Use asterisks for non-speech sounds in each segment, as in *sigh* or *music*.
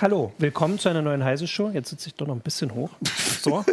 Hallo, willkommen zu einer neuen Heise-Show. Jetzt sitze ich doch noch ein bisschen hoch. *laughs* So.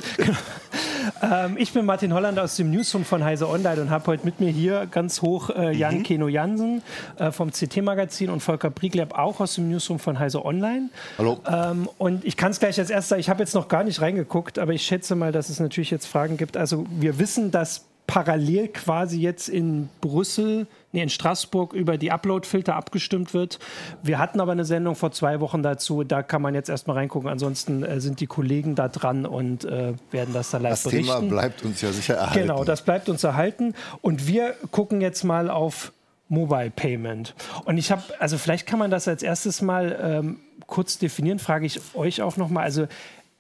ähm, ich bin Martin Holland aus dem Newsroom von Heise Online und habe heute mit mir hier ganz hoch äh, Jan mhm. Keno Jansen äh, vom CT-Magazin und Volker Briegleb auch aus dem Newsroom von Heise Online. Hallo. Ähm, und ich kann es gleich als erstes sagen, ich habe jetzt noch gar nicht reingeguckt, aber ich schätze mal, dass es natürlich jetzt Fragen gibt. Also wir wissen, dass parallel quasi jetzt in Brüssel, nee, in Straßburg über die Upload-Filter abgestimmt wird. Wir hatten aber eine Sendung vor zwei Wochen dazu, da kann man jetzt erstmal reingucken. Ansonsten äh, sind die Kollegen da dran und äh, werden das da live das berichten. Das Thema bleibt uns ja sicher erhalten. Genau, das bleibt uns erhalten. Und wir gucken jetzt mal auf Mobile Payment. Und ich habe, also vielleicht kann man das als erstes mal ähm, kurz definieren, frage ich euch auch nochmal. Also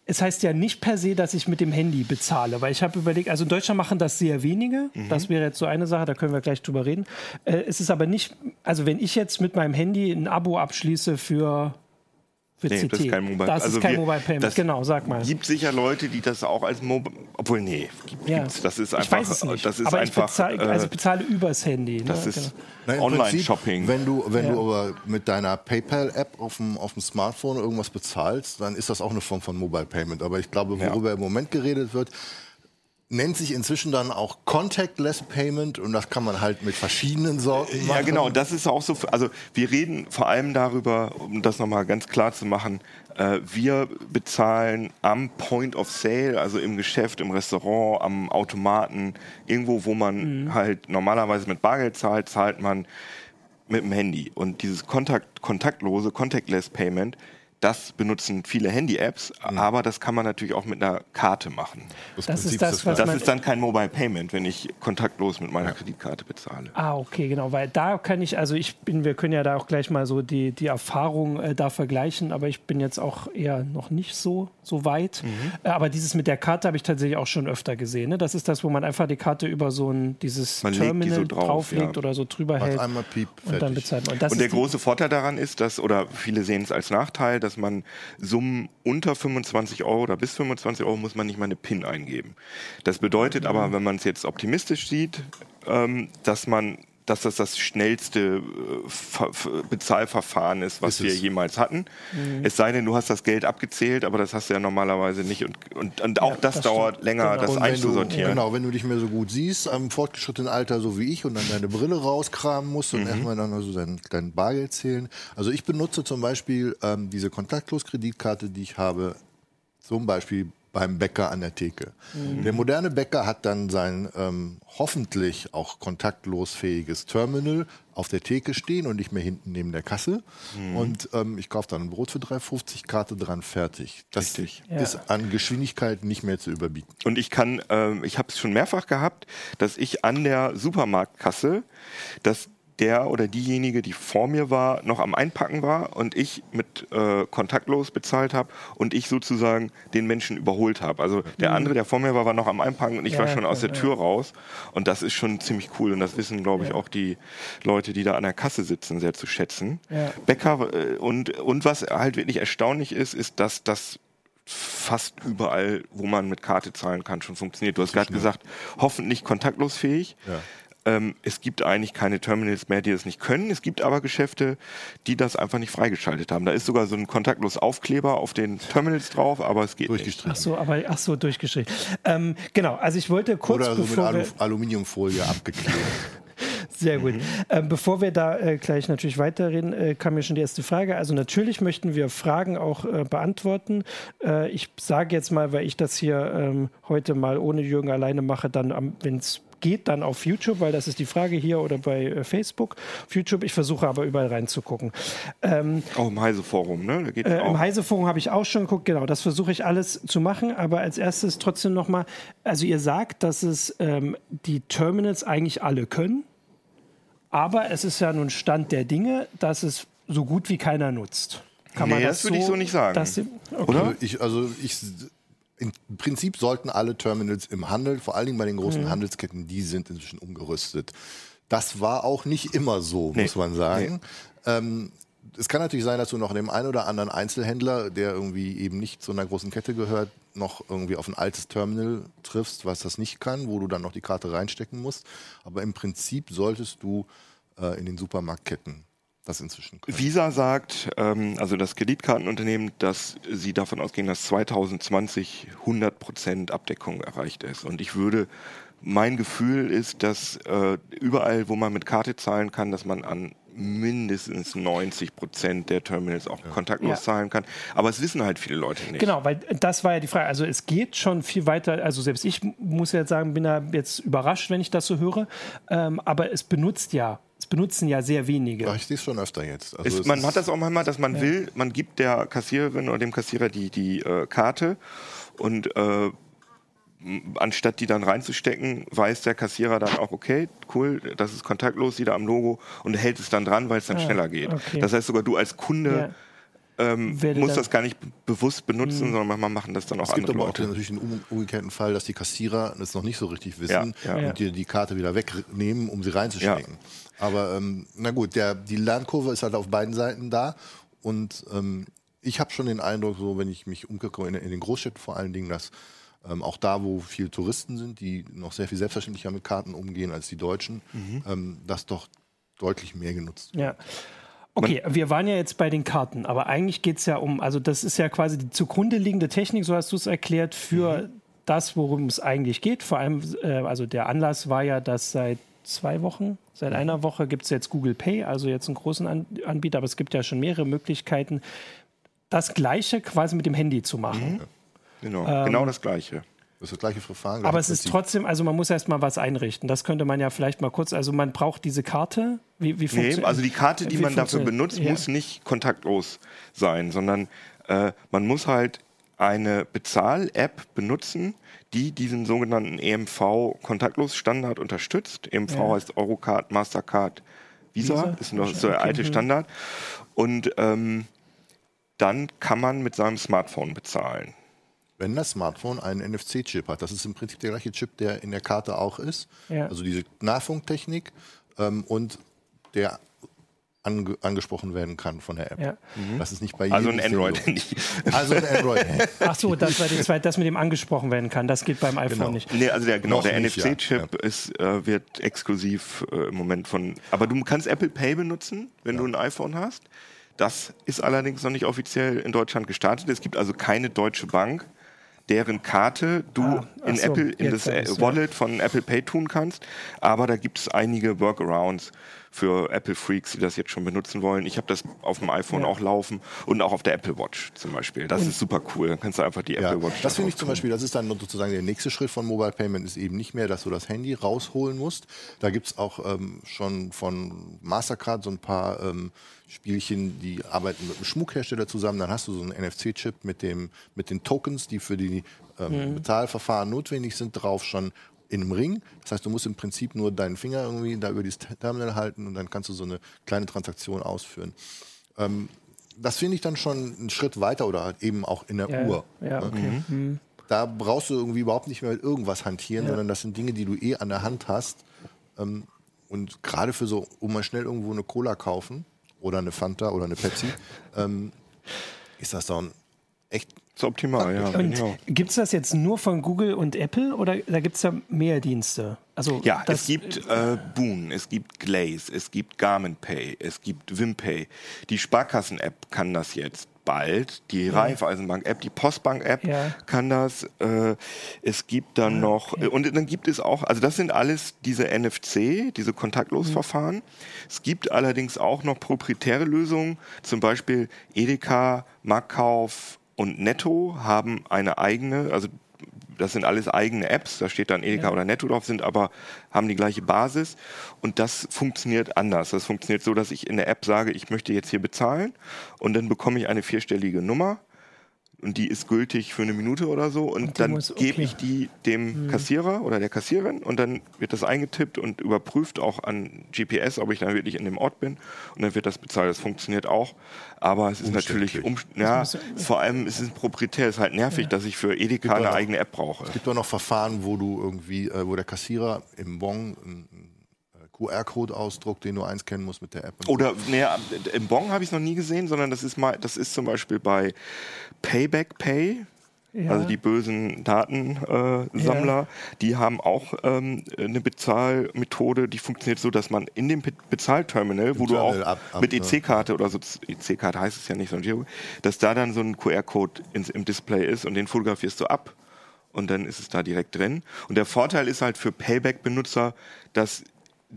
es heißt ja nicht per se, dass ich mit dem Handy bezahle, weil ich habe überlegt, also in Deutschland machen das sehr wenige. Mhm. Das wäre jetzt so eine Sache, da können wir gleich drüber reden. Äh, es ist aber nicht, also wenn ich jetzt mit meinem Handy ein Abo abschließe für nee, CT. Das ist kein Mobile, das also ist kein wir, Mobile Payment, genau, sag mal. Es gibt sicher Leute, die das auch als Mobile, obwohl nee, gibt, ja. das ist einfach, ich weiß es nicht. das ist aber einfach, ich bezahle, also ich bezahle übers Handy. Ne? Das ist genau. Online-Shopping. Wenn du, wenn ja. du aber mit deiner PayPal-App auf dem, auf dem Smartphone irgendwas bezahlst, dann ist das auch eine Form von Mobile Payment. Aber ich glaube, worüber ja. im Moment geredet wird, nennt sich inzwischen dann auch Contactless Payment und das kann man halt mit verschiedenen Sorten machen. Ja, genau, das ist auch so. Also wir reden vor allem darüber, um das nochmal ganz klar zu machen, äh, wir bezahlen am Point of Sale, also im Geschäft, im Restaurant, am Automaten, irgendwo, wo man mhm. halt normalerweise mit Bargeld zahlt, zahlt man mit dem Handy. Und dieses Kontakt, kontaktlose, Contactless Payment das benutzen viele Handy-Apps, mhm. aber das kann man natürlich auch mit einer Karte machen. Das, das ist, das, das ist dann kein Mobile Payment, wenn ich kontaktlos mit meiner ja. Kreditkarte bezahle. Ah, okay, genau, weil da kann ich, also ich bin, wir können ja da auch gleich mal so die, die Erfahrung äh, da vergleichen, aber ich bin jetzt auch eher noch nicht so, so weit. Mhm. Äh, aber dieses mit der Karte habe ich tatsächlich auch schon öfter gesehen. Ne? Das ist das, wo man einfach die Karte über so ein dieses man Terminal so drauf, drauflegt ja. oder so drüber Macht hält. Einmal piep, und dann bezahlt man. Und, und der große Vorteil daran ist, dass, oder viele sehen es als Nachteil, dass man Summen unter 25 Euro oder bis 25 Euro muss man nicht mal eine PIN eingeben. Das bedeutet aber, wenn man es jetzt optimistisch sieht, ähm, dass man dass das das schnellste äh, Bezahlverfahren ist, was ist wir jemals hatten. Mhm. Es sei denn, du hast das Geld abgezählt, aber das hast du ja normalerweise nicht. Und, und, und auch ja, das, das, dauert länger, genau. das einzusortieren. Du, genau, wenn du dich mehr so gut siehst, am fortgeschrittenen Alter so wie ich und dann deine Brille rauskramen musst und mhm. erstmal dann also dein, dein Bargeld zählen. Also ich benutze zum Beispiel ähm, diese Kontaktlos-Kreditkarte, die ich habe, zum Beispiel beim Bäcker an der Theke. Mhm. Der moderne Bäcker hat dann sein ähm, hoffentlich auch kontaktlos fähiges Terminal auf der Theke stehen und nicht mehr hinten neben der Kasse. Mhm. Und ähm, ich kaufe dann ein Brot für 3,50, Karte dran, fertig. Das Richtig. ist ja. an Geschwindigkeit nicht mehr zu überbieten. Und ich kann, ähm, ich habe es schon mehrfach gehabt, dass ich an der Supermarktkasse das der oder diejenige, die vor mir war, noch am Einpacken war und ich mit äh, kontaktlos bezahlt habe und ich sozusagen den Menschen überholt habe. Also der mhm. andere, der vor mir war, war noch am Einpacken und ich ja, war schon aus der Tür ja. raus. Und das ist schon ziemlich cool und das wissen, glaube ich, auch die Leute, die da an der Kasse sitzen, sehr zu schätzen. Bäcker äh, und, und was halt wirklich erstaunlich ist, ist, dass das fast überall, wo man mit Karte zahlen kann, schon funktioniert. Du hast gerade gesagt, hoffentlich kontaktlos fähig. Ja. Ähm, es gibt eigentlich keine Terminals mehr, die das nicht können. Es gibt aber Geschäfte, die das einfach nicht freigeschaltet haben. Da ist sogar so ein kontaktlos Aufkleber auf den Terminals drauf, aber es geht nicht. Ach so, aber ach so, durchgestrichen. Ähm, genau, also ich wollte kurz Oder so mit Alu Aluminiumfolie abgeklebt. *laughs* Sehr gut. Mhm. Ähm, bevor wir da äh, gleich natürlich weiterreden, äh, kam mir schon die erste Frage. Also natürlich möchten wir Fragen auch äh, beantworten. Äh, ich sage jetzt mal, weil ich das hier ähm, heute mal ohne Jürgen alleine mache, dann, wenn es geht dann auf YouTube, weil das ist die Frage hier oder bei äh, Facebook. Auf YouTube, ich versuche aber überall reinzugucken. Ähm, auch im Heise-Forum, ne? Äh, Im Heise-Forum habe ich auch schon geguckt, genau, das versuche ich alles zu machen, aber als erstes trotzdem nochmal, also ihr sagt, dass es ähm, die Terminals eigentlich alle können, aber es ist ja nun Stand der Dinge, dass es so gut wie keiner nutzt. Kann nee, man das, das würde so, ich so nicht sagen. Dass, okay. Oder? Ich, also ich im Prinzip sollten alle Terminals im Handel, vor allen Dingen bei den großen mhm. Handelsketten, die sind inzwischen umgerüstet. Das war auch nicht immer so, nee. muss man sagen. Nee. Ähm, es kann natürlich sein, dass du noch dem einen oder anderen Einzelhändler, der irgendwie eben nicht zu einer großen Kette gehört, noch irgendwie auf ein altes Terminal triffst, was das nicht kann, wo du dann noch die Karte reinstecken musst. Aber im Prinzip solltest du äh, in den Supermarktketten das inzwischen können. Visa sagt, ähm, also das Kreditkartenunternehmen, dass sie davon ausgehen, dass 2020 100 Prozent Abdeckung erreicht ist. Und ich würde, mein Gefühl ist, dass äh, überall, wo man mit Karte zahlen kann, dass man an mindestens 90 Prozent der Terminals auch ja. kontaktlos ja. zahlen kann. Aber es wissen halt viele Leute nicht. Genau, weil das war ja die Frage. Also es geht schon viel weiter. Also selbst ich muss jetzt sagen, bin da jetzt überrascht, wenn ich das so höre. Ähm, aber es benutzt ja es benutzen ja sehr wenige. Ja, ich sehe es schon öfter jetzt. Also es, man hat das auch manchmal, dass man ja. will, man gibt der Kassiererin oder dem Kassierer die, die äh, Karte und äh, anstatt die dann reinzustecken, weiß der Kassierer dann auch, okay, cool, das ist kontaktlos, wieder am Logo und hält es dann dran, weil es dann ah, schneller geht. Okay. Das heißt sogar du als Kunde ja ähm, muss das gar nicht bewusst benutzen, mhm. sondern manchmal machen das dann auch andere Leute. Es gibt aber auch natürlich den umgekehrten Fall, dass die Kassierer das noch nicht so richtig wissen ja, ja. und dir die Karte wieder wegnehmen, um sie reinzustecken. Ja. Aber ähm, na gut, der, die Lernkurve ist halt auf beiden Seiten da und ähm, ich habe schon den Eindruck, so wenn ich mich umgucke in, in den Großstädten vor allen Dingen, dass ähm, auch da, wo viele Touristen sind, die noch sehr viel selbstverständlicher mit Karten umgehen als die Deutschen, mhm. ähm, das doch deutlich mehr genutzt wird. Ja. Okay, wir waren ja jetzt bei den Karten, aber eigentlich geht es ja um, also das ist ja quasi die zugrunde liegende Technik, so hast du es erklärt, für mhm. das, worum es eigentlich geht. Vor allem, äh, also der Anlass war ja, dass seit zwei Wochen, seit mhm. einer Woche gibt es jetzt Google Pay, also jetzt einen großen An Anbieter, aber es gibt ja schon mehrere Möglichkeiten, das Gleiche quasi mit dem Handy zu machen. Mhm. Genau, ähm, genau das Gleiche. Das ist das gleiche Verfahren. Aber es ist trotzdem, also man muss erst mal was einrichten. Das könnte man ja vielleicht mal kurz, also man braucht diese Karte. Wie, wie nee, also die Karte, die man dafür benutzt, ja. muss nicht kontaktlos sein, sondern äh, man muss halt eine Bezahl-App benutzen, die diesen sogenannten EMV-Kontaktlos-Standard unterstützt. EMV ja. heißt Eurocard, Mastercard, Visa, Visa? ist noch so der alte mhm. Standard. Und ähm, dann kann man mit seinem Smartphone bezahlen wenn das Smartphone einen NFC-Chip hat. Das ist im Prinzip der gleiche Chip, der in der Karte auch ist. Ja. Also diese Nahfunktechnik ähm, und der ange angesprochen werden kann von der App. Ja. Mhm. Das ist nicht bei also jedem. *laughs* Also ein Android. also ein Android. Ach so, das war das mit dem angesprochen werden kann. Das geht beim iPhone genau. nicht. Nee, also der, genau, Noch der NFC-Chip ja. äh, wird exklusiv äh, im Moment von. Aber du kannst Apple Pay benutzen, wenn ja. du ein iPhone hast. Das ist allerdings noch nicht offiziell in Deutschland gestartet. Es gibt also keine deutsche Bank, deren Karte du ah, in so, Apple in das Wallet ja. von Apple Pay tun kannst. Aber da gibt es einige Workarounds für Apple Freaks, die das jetzt schon benutzen wollen. Ich habe das auf dem iPhone ja. auch laufen und auch auf der Apple Watch zum Beispiel. Das und ist super cool. Dann kannst du einfach die ja, Apple Watch. Das finde ich zum Beispiel, das ist dann sozusagen der nächste Schritt von Mobile Payment, ist eben nicht mehr, dass du das Handy rausholen musst. Da gibt es auch ähm, schon von Mastercard so ein paar ähm, Spielchen, die arbeiten mit einem Schmuckhersteller zusammen. Dann hast du so einen NFC-Chip mit, mit den Tokens, die für die ähm, mhm. Bezahlverfahren notwendig sind, drauf schon in einem Ring. Das heißt, du musst im Prinzip nur deinen Finger irgendwie da über dieses Terminal halten und dann kannst du so eine kleine Transaktion ausführen. Ähm, das finde ich dann schon einen Schritt weiter oder halt eben auch in der ja, Uhr. Ja, ne? okay. Mhm. Da brauchst du irgendwie überhaupt nicht mehr mit irgendwas hantieren, ja. sondern das sind Dinge, die du eh an der Hand hast. Ähm, und gerade für so, um mal schnell irgendwo eine Cola kaufen oder eine Fanta oder eine Pepsi, *laughs* ähm, ist das dann echt ist optimal, ja. Und genau. gibt es das jetzt nur von Google und Apple oder da gibt es da mehr Dienste? Also ja, es gibt äh, Boon, es gibt Glaze, es gibt Garmin Pay, es gibt Wimpay. Die Sparkassen-App kann das jetzt bald. Die ja. Raiffeisenbank-App, die Postbank-App ja. kann das. Äh, es gibt dann ah, okay. noch, und dann gibt es auch, also das sind alles diese NFC, diese Kontaktlosverfahren. Mhm. Es gibt allerdings auch noch proprietäre Lösungen, zum Beispiel Edeka, Marktkauf, und Netto haben eine eigene, also das sind alles eigene Apps, da steht dann Edeka ja. oder Netto drauf, sind aber, haben die gleiche Basis und das funktioniert anders. Das funktioniert so, dass ich in der App sage, ich möchte jetzt hier bezahlen und dann bekomme ich eine vierstellige Nummer und die ist gültig für eine Minute oder so und, und dann okay. gebe ich die dem mhm. Kassierer oder der Kassiererin und dann wird das eingetippt und überprüft auch an GPS, ob ich dann wirklich in dem Ort bin und dann wird das bezahlt. Das funktioniert auch, aber es ist natürlich, um, ja, vor allem ist es proprietär, es ist halt nervig, ja. dass ich für Edeka eine eigene App brauche. Es gibt auch noch Verfahren, wo du irgendwie, äh, wo der Kassierer im Bon QR-Code ausdruckt, den du einscannen musst mit der App. Oder naja, im Bon habe ich es noch nie gesehen, sondern das ist mal, das ist zum Beispiel bei Payback Pay. ja. also die bösen Datensammler, äh, ja. die haben auch ähm, eine Bezahlmethode, die funktioniert so, dass man in dem Bezahlterminal, wo Terminal du auch ab, ab, mit EC-Karte oder so, EC-Karte heißt es ja nicht, sondern dass da dann so ein QR-Code im Display ist und den fotografierst du ab und dann ist es da direkt drin. Und der Vorteil ist halt für Payback-Benutzer, dass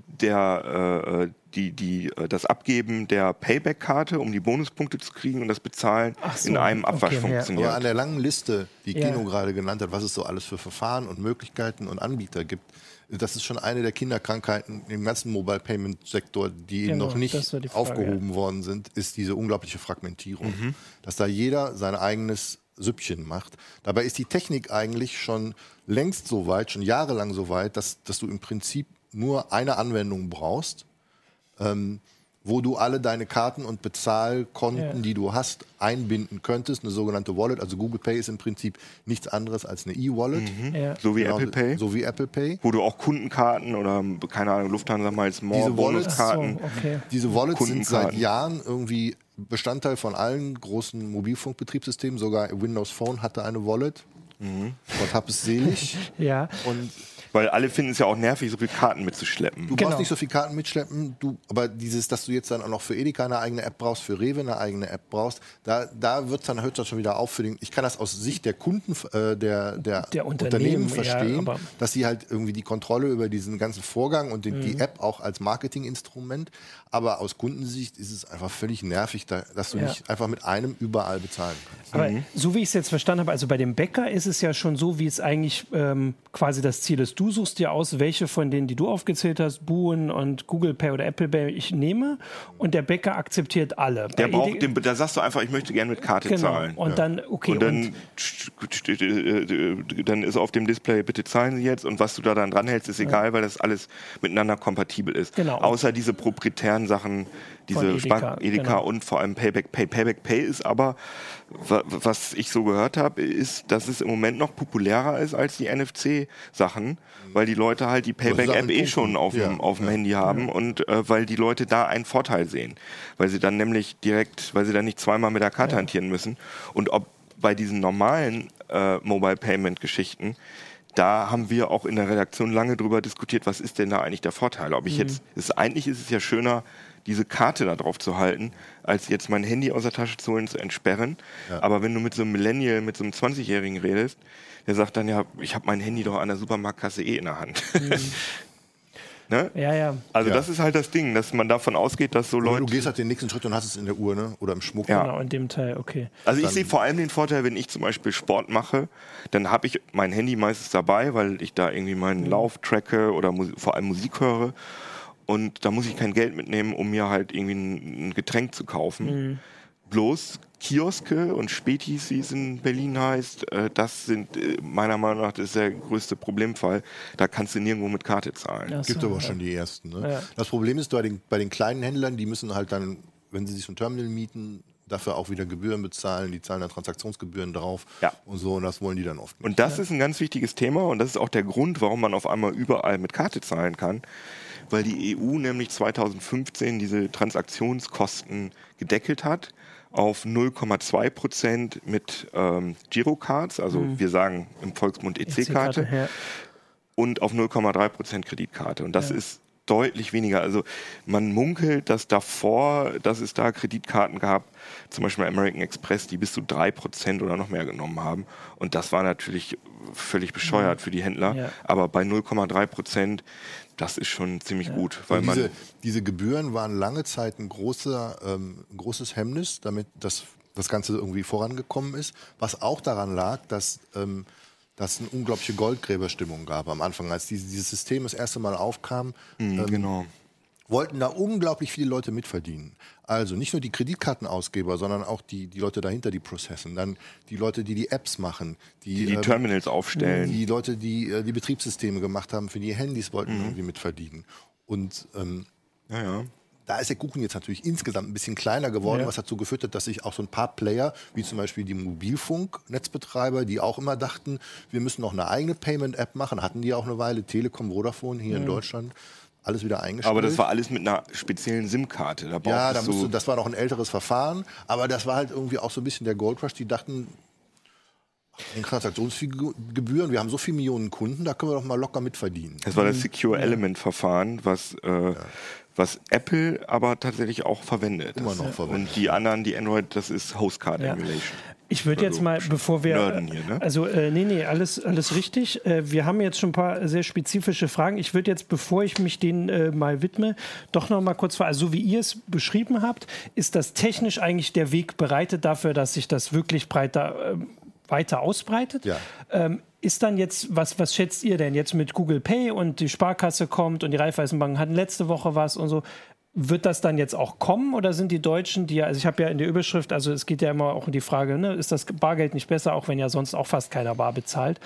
der, äh, die, die, äh, das Abgeben der Payback-Karte, um die Bonuspunkte zu kriegen und das Bezahlen so, in einem Abwasch okay, funktioniert. Aber an der langen Liste, die ja. Kino gerade genannt hat, was es so alles für Verfahren und Möglichkeiten und Anbieter gibt, das ist schon eine der Kinderkrankheiten im ganzen Mobile Payment Sektor, die genau, noch nicht Frage, aufgehoben ja. worden sind, ist diese unglaubliche Fragmentierung. Mhm. Dass da jeder sein eigenes Süppchen macht. Dabei ist die Technik eigentlich schon längst so weit, schon jahrelang so weit, dass, dass du im Prinzip nur eine Anwendung brauchst, ähm, wo du alle deine Karten und Bezahlkonten, ja. die du hast, einbinden könntest. Eine sogenannte Wallet. Also Google Pay ist im Prinzip nichts anderes als eine E-Wallet. Mhm. Ja. So wie genau, Apple Pay. So wie Apple Pay. Wo du auch Kundenkarten oder keine Ahnung, Lufthansa mal als More Bonuskarten. So, okay. Diese Wallets sind seit Jahren irgendwie Bestandteil von allen großen Mobilfunkbetriebssystemen. Sogar Windows Phone hatte eine Wallet. Mhm. Gott hab es selig. *laughs* ja. Und weil alle finden es ja auch nervig, so viele Karten mitzuschleppen. Du genau. brauchst nicht so viele Karten mitschleppen, du, aber dieses, dass du jetzt dann auch noch für Edeka eine eigene App brauchst, für Rewe eine eigene App brauchst, da, da wird dann hört das schon wieder auf für den. Ich kann das aus Sicht der Kunden, äh, der, der, der Unternehmen, Unternehmen, verstehen, ja, dass sie halt irgendwie die Kontrolle über diesen ganzen Vorgang und den, mhm. die App auch als Marketinginstrument. Aber aus Kundensicht ist es einfach völlig nervig, da, dass du ja. nicht einfach mit einem überall bezahlen kannst. Aber mhm. so wie ich es jetzt verstanden habe, also bei dem Bäcker ist es ja schon so, wie es eigentlich ähm, quasi das Ziel ist. Du suchst dir aus, welche von denen, die du aufgezählt hast, Buhen und Google Pay oder Apple Pay ich nehme und der Bäcker akzeptiert alle. Der braucht den, da sagst du einfach, ich möchte gerne mit Karte genau. zahlen. Und ja. dann, okay. Und dann, und dann ist auf dem Display, bitte zahlen Sie jetzt und was du da dann dranhältst, ist egal, ja. weil das alles miteinander kompatibel ist. Genau. Außer diese proprietären Sachen, diese Edeka, Edeka genau. und vor allem Payback Pay. Payback Pay ist aber, was ich so gehört habe, ist, dass es im Moment noch populärer ist als die NFC-Sachen, weil die Leute halt die Payback-App eh schon auf dem, ja. auf dem ja. Handy haben ja. und äh, weil die Leute da einen Vorteil sehen. Weil sie dann nämlich direkt, weil sie dann nicht zweimal mit der Karte hantieren müssen. Und ob bei diesen normalen äh, Mobile Payment-Geschichten da haben wir auch in der Redaktion lange drüber diskutiert, was ist denn da eigentlich der Vorteil? Ob ich mhm. jetzt, ist, eigentlich ist es ja schöner, diese Karte da drauf zu halten, als jetzt mein Handy aus der Tasche zu holen, zu entsperren. Ja. Aber wenn du mit so einem Millennial, mit so einem 20-Jährigen redest, der sagt dann ja, ich habe mein Handy doch an der Supermarktkasse eh in der Hand. Mhm. *laughs* Ne? Ja, ja. Also ja. das ist halt das Ding, dass man davon ausgeht, dass so Leute. du gehst halt den nächsten Schritt und hast es in der Uhr, ne? Oder im Schmuck. Ja. Genau, in dem Teil, okay. Also ich sehe vor allem den Vorteil, wenn ich zum Beispiel Sport mache, dann habe ich mein Handy meistens dabei, weil ich da irgendwie meinen mhm. Lauf tracke oder vor allem Musik höre. Und da muss ich kein Geld mitnehmen, um mir halt irgendwie ein, ein Getränk zu kaufen. Mhm. Bloß Kioske und Spätis, wie es in Berlin heißt, äh, das sind äh, meiner Meinung nach das der größte Problemfall. Da kannst du nirgendwo mit Karte zahlen. Es Gibt aber ja. schon die ersten. Ne? Ja. Das Problem ist bei den, bei den kleinen Händlern, die müssen halt dann, wenn sie sich so ein Terminal mieten, dafür auch wieder Gebühren bezahlen, die zahlen dann Transaktionsgebühren drauf ja. und so und das wollen die dann oft nicht. Und das ist ein ganz wichtiges Thema und das ist auch der Grund, warum man auf einmal überall mit Karte zahlen kann weil die EU nämlich 2015 diese Transaktionskosten gedeckelt hat auf 0,2 Prozent mit ähm, Girocards, also mhm. wir sagen im Volksmund EC-Karte, EC ja. und auf 0,3 Prozent Kreditkarte. Und das ja. ist deutlich weniger. Also man munkelt, dass davor, dass es da Kreditkarten gab, zum Beispiel American Express, die bis zu drei Prozent oder noch mehr genommen haben. Und das war natürlich völlig bescheuert mhm. für die Händler. Ja. Aber bei 0,3 Prozent, das ist schon ziemlich ja. gut. Weil diese, man diese Gebühren waren lange Zeit ein, großer, ähm, großes Hemmnis, damit das, das Ganze irgendwie vorangekommen ist. Was auch daran lag, dass ähm, dass es eine unglaubliche Goldgräberstimmung gab am Anfang, als diese, dieses System das erste Mal aufkam. Mhm, ähm, genau. Wollten da unglaublich viele Leute mitverdienen. Also nicht nur die Kreditkartenausgeber, sondern auch die, die Leute dahinter, die processen. Dann die Leute, die die Apps machen. Die die, die äh, Terminals aufstellen. Die Leute, die äh, die Betriebssysteme gemacht haben für die Handys, wollten mhm. irgendwie mitverdienen. Und ähm, ja, ja. Da ist der Kuchen jetzt natürlich insgesamt ein bisschen kleiner geworden, ja. was dazu geführt hat, dass sich auch so ein paar Player, wie zum Beispiel die Mobilfunknetzbetreiber, die auch immer dachten, wir müssen noch eine eigene Payment-App machen, hatten die auch eine Weile, Telekom, Vodafone hier ja. in Deutschland, alles wieder eingestellt. Aber das war alles mit einer speziellen SIM-Karte. Da ja, da musste, das war noch ein älteres Verfahren, aber das war halt irgendwie auch so ein bisschen der Gold Rush. Die dachten, Den Transaktionsgebühren, wir haben so viele Millionen Kunden, da können wir doch mal locker mitverdienen. Das war das Secure Element Verfahren, was, äh, ja. Was Apple aber tatsächlich auch verwendet. Immer noch verwendet. Und die anderen, die Android, das ist Hostcard ja. Emulation. Ich würde jetzt mal, bevor wir. Hier, ne? Also, äh, nee, nee, alles, alles richtig. Äh, wir haben jetzt schon ein paar sehr spezifische Fragen. Ich würde jetzt, bevor ich mich denen äh, mal widme, doch noch mal kurz fragen. Also, so wie ihr es beschrieben habt, ist das technisch eigentlich der Weg bereitet dafür, dass sich das wirklich breiter ähm, weiter ausbreitet. Ja. Ähm, ist dann jetzt, was, was schätzt ihr denn jetzt mit Google Pay und die Sparkasse kommt und die Raiffeisenbank hatten letzte Woche was und so? Wird das dann jetzt auch kommen oder sind die Deutschen, die ja, also ich habe ja in der Überschrift, also es geht ja immer auch um die Frage, ne, ist das Bargeld nicht besser, auch wenn ja sonst auch fast keiner bar bezahlt?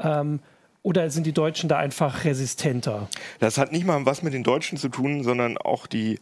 Ähm, oder sind die Deutschen da einfach resistenter? Das hat nicht mal was mit den Deutschen zu tun, sondern auch die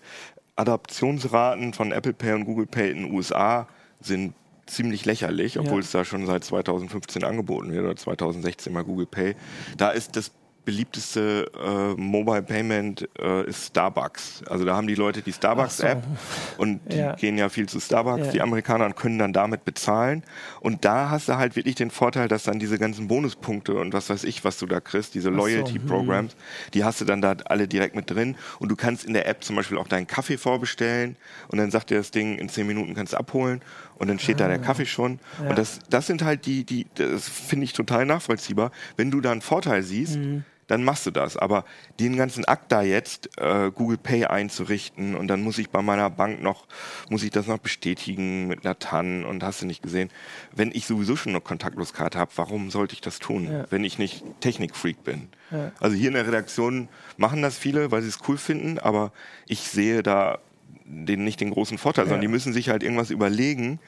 Adaptionsraten von Apple Pay und Google Pay in den USA sind ziemlich lächerlich, obwohl ja. es da schon seit 2015 angeboten wird oder 2016 mal Google Pay. Da ist das beliebteste äh, Mobile Payment äh, ist Starbucks. Also da haben die Leute die Starbucks-App so. und die ja. gehen ja viel zu Starbucks, ja. die Amerikaner und können dann damit bezahlen. Und da hast du halt wirklich den Vorteil, dass dann diese ganzen Bonuspunkte und was weiß ich, was du da kriegst, diese Loyalty-Programs, so. hm. die hast du dann da alle direkt mit drin. Und du kannst in der App zum Beispiel auch deinen Kaffee vorbestellen und dann sagt dir das Ding, in zehn Minuten kannst du abholen und dann steht ah. da der ah. Kaffee schon. Ja. Und das, das sind halt die, die das finde ich total nachvollziehbar. Wenn du da einen Vorteil siehst, mhm dann machst du das. Aber den ganzen Akt da jetzt, äh, Google Pay einzurichten und dann muss ich bei meiner Bank noch, muss ich das noch bestätigen mit einer TAN und hast du nicht gesehen. Wenn ich sowieso schon eine Kontaktloskarte habe, warum sollte ich das tun, ja. wenn ich nicht Technikfreak bin? Ja. Also hier in der Redaktion machen das viele, weil sie es cool finden, aber ich sehe da den, nicht den großen Vorteil, ja. sondern die müssen sich halt irgendwas überlegen,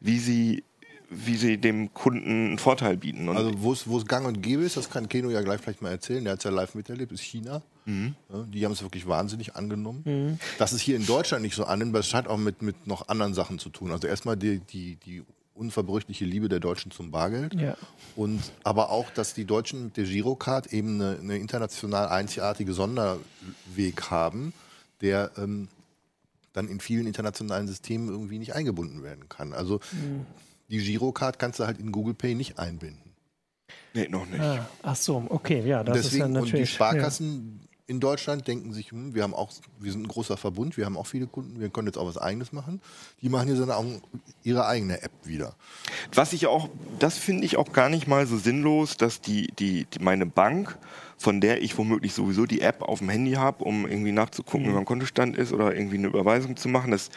wie sie wie sie dem Kunden einen Vorteil bieten. Und also wo es gang und gäbe ist, das kann Keno ja gleich vielleicht mal erzählen, der hat es ja live miterlebt, ist China. Mhm. Ja, die haben es wirklich wahnsinnig angenommen. Mhm. Dass es hier in Deutschland nicht so annimmt, das hat auch mit, mit noch anderen Sachen zu tun. Also erstmal die, die, die unverbrüchliche Liebe der Deutschen zum Bargeld. Ja. Und aber auch, dass die Deutschen mit der Girocard eben eine, eine international einzigartige Sonderweg haben, der ähm, dann in vielen internationalen Systemen irgendwie nicht eingebunden werden kann. Also mhm die Girocard kannst du halt in Google Pay nicht einbinden. Nee, noch nicht. Ah, ach so, okay, ja, das Deswegen, ist ja natürlich. Und die Sparkassen ja. in Deutschland denken sich, hm, wir haben auch, wir sind ein großer Verbund, wir haben auch viele Kunden, wir können jetzt auch was Eigenes machen. Die machen hier so ihre eigene App wieder. Was ich auch, das finde ich auch gar nicht mal so sinnlos, dass die, die, die meine Bank von der ich womöglich sowieso die App auf dem Handy habe, um irgendwie nachzugucken, mhm. wie mein Kontostand ist oder irgendwie eine Überweisung zu machen. Das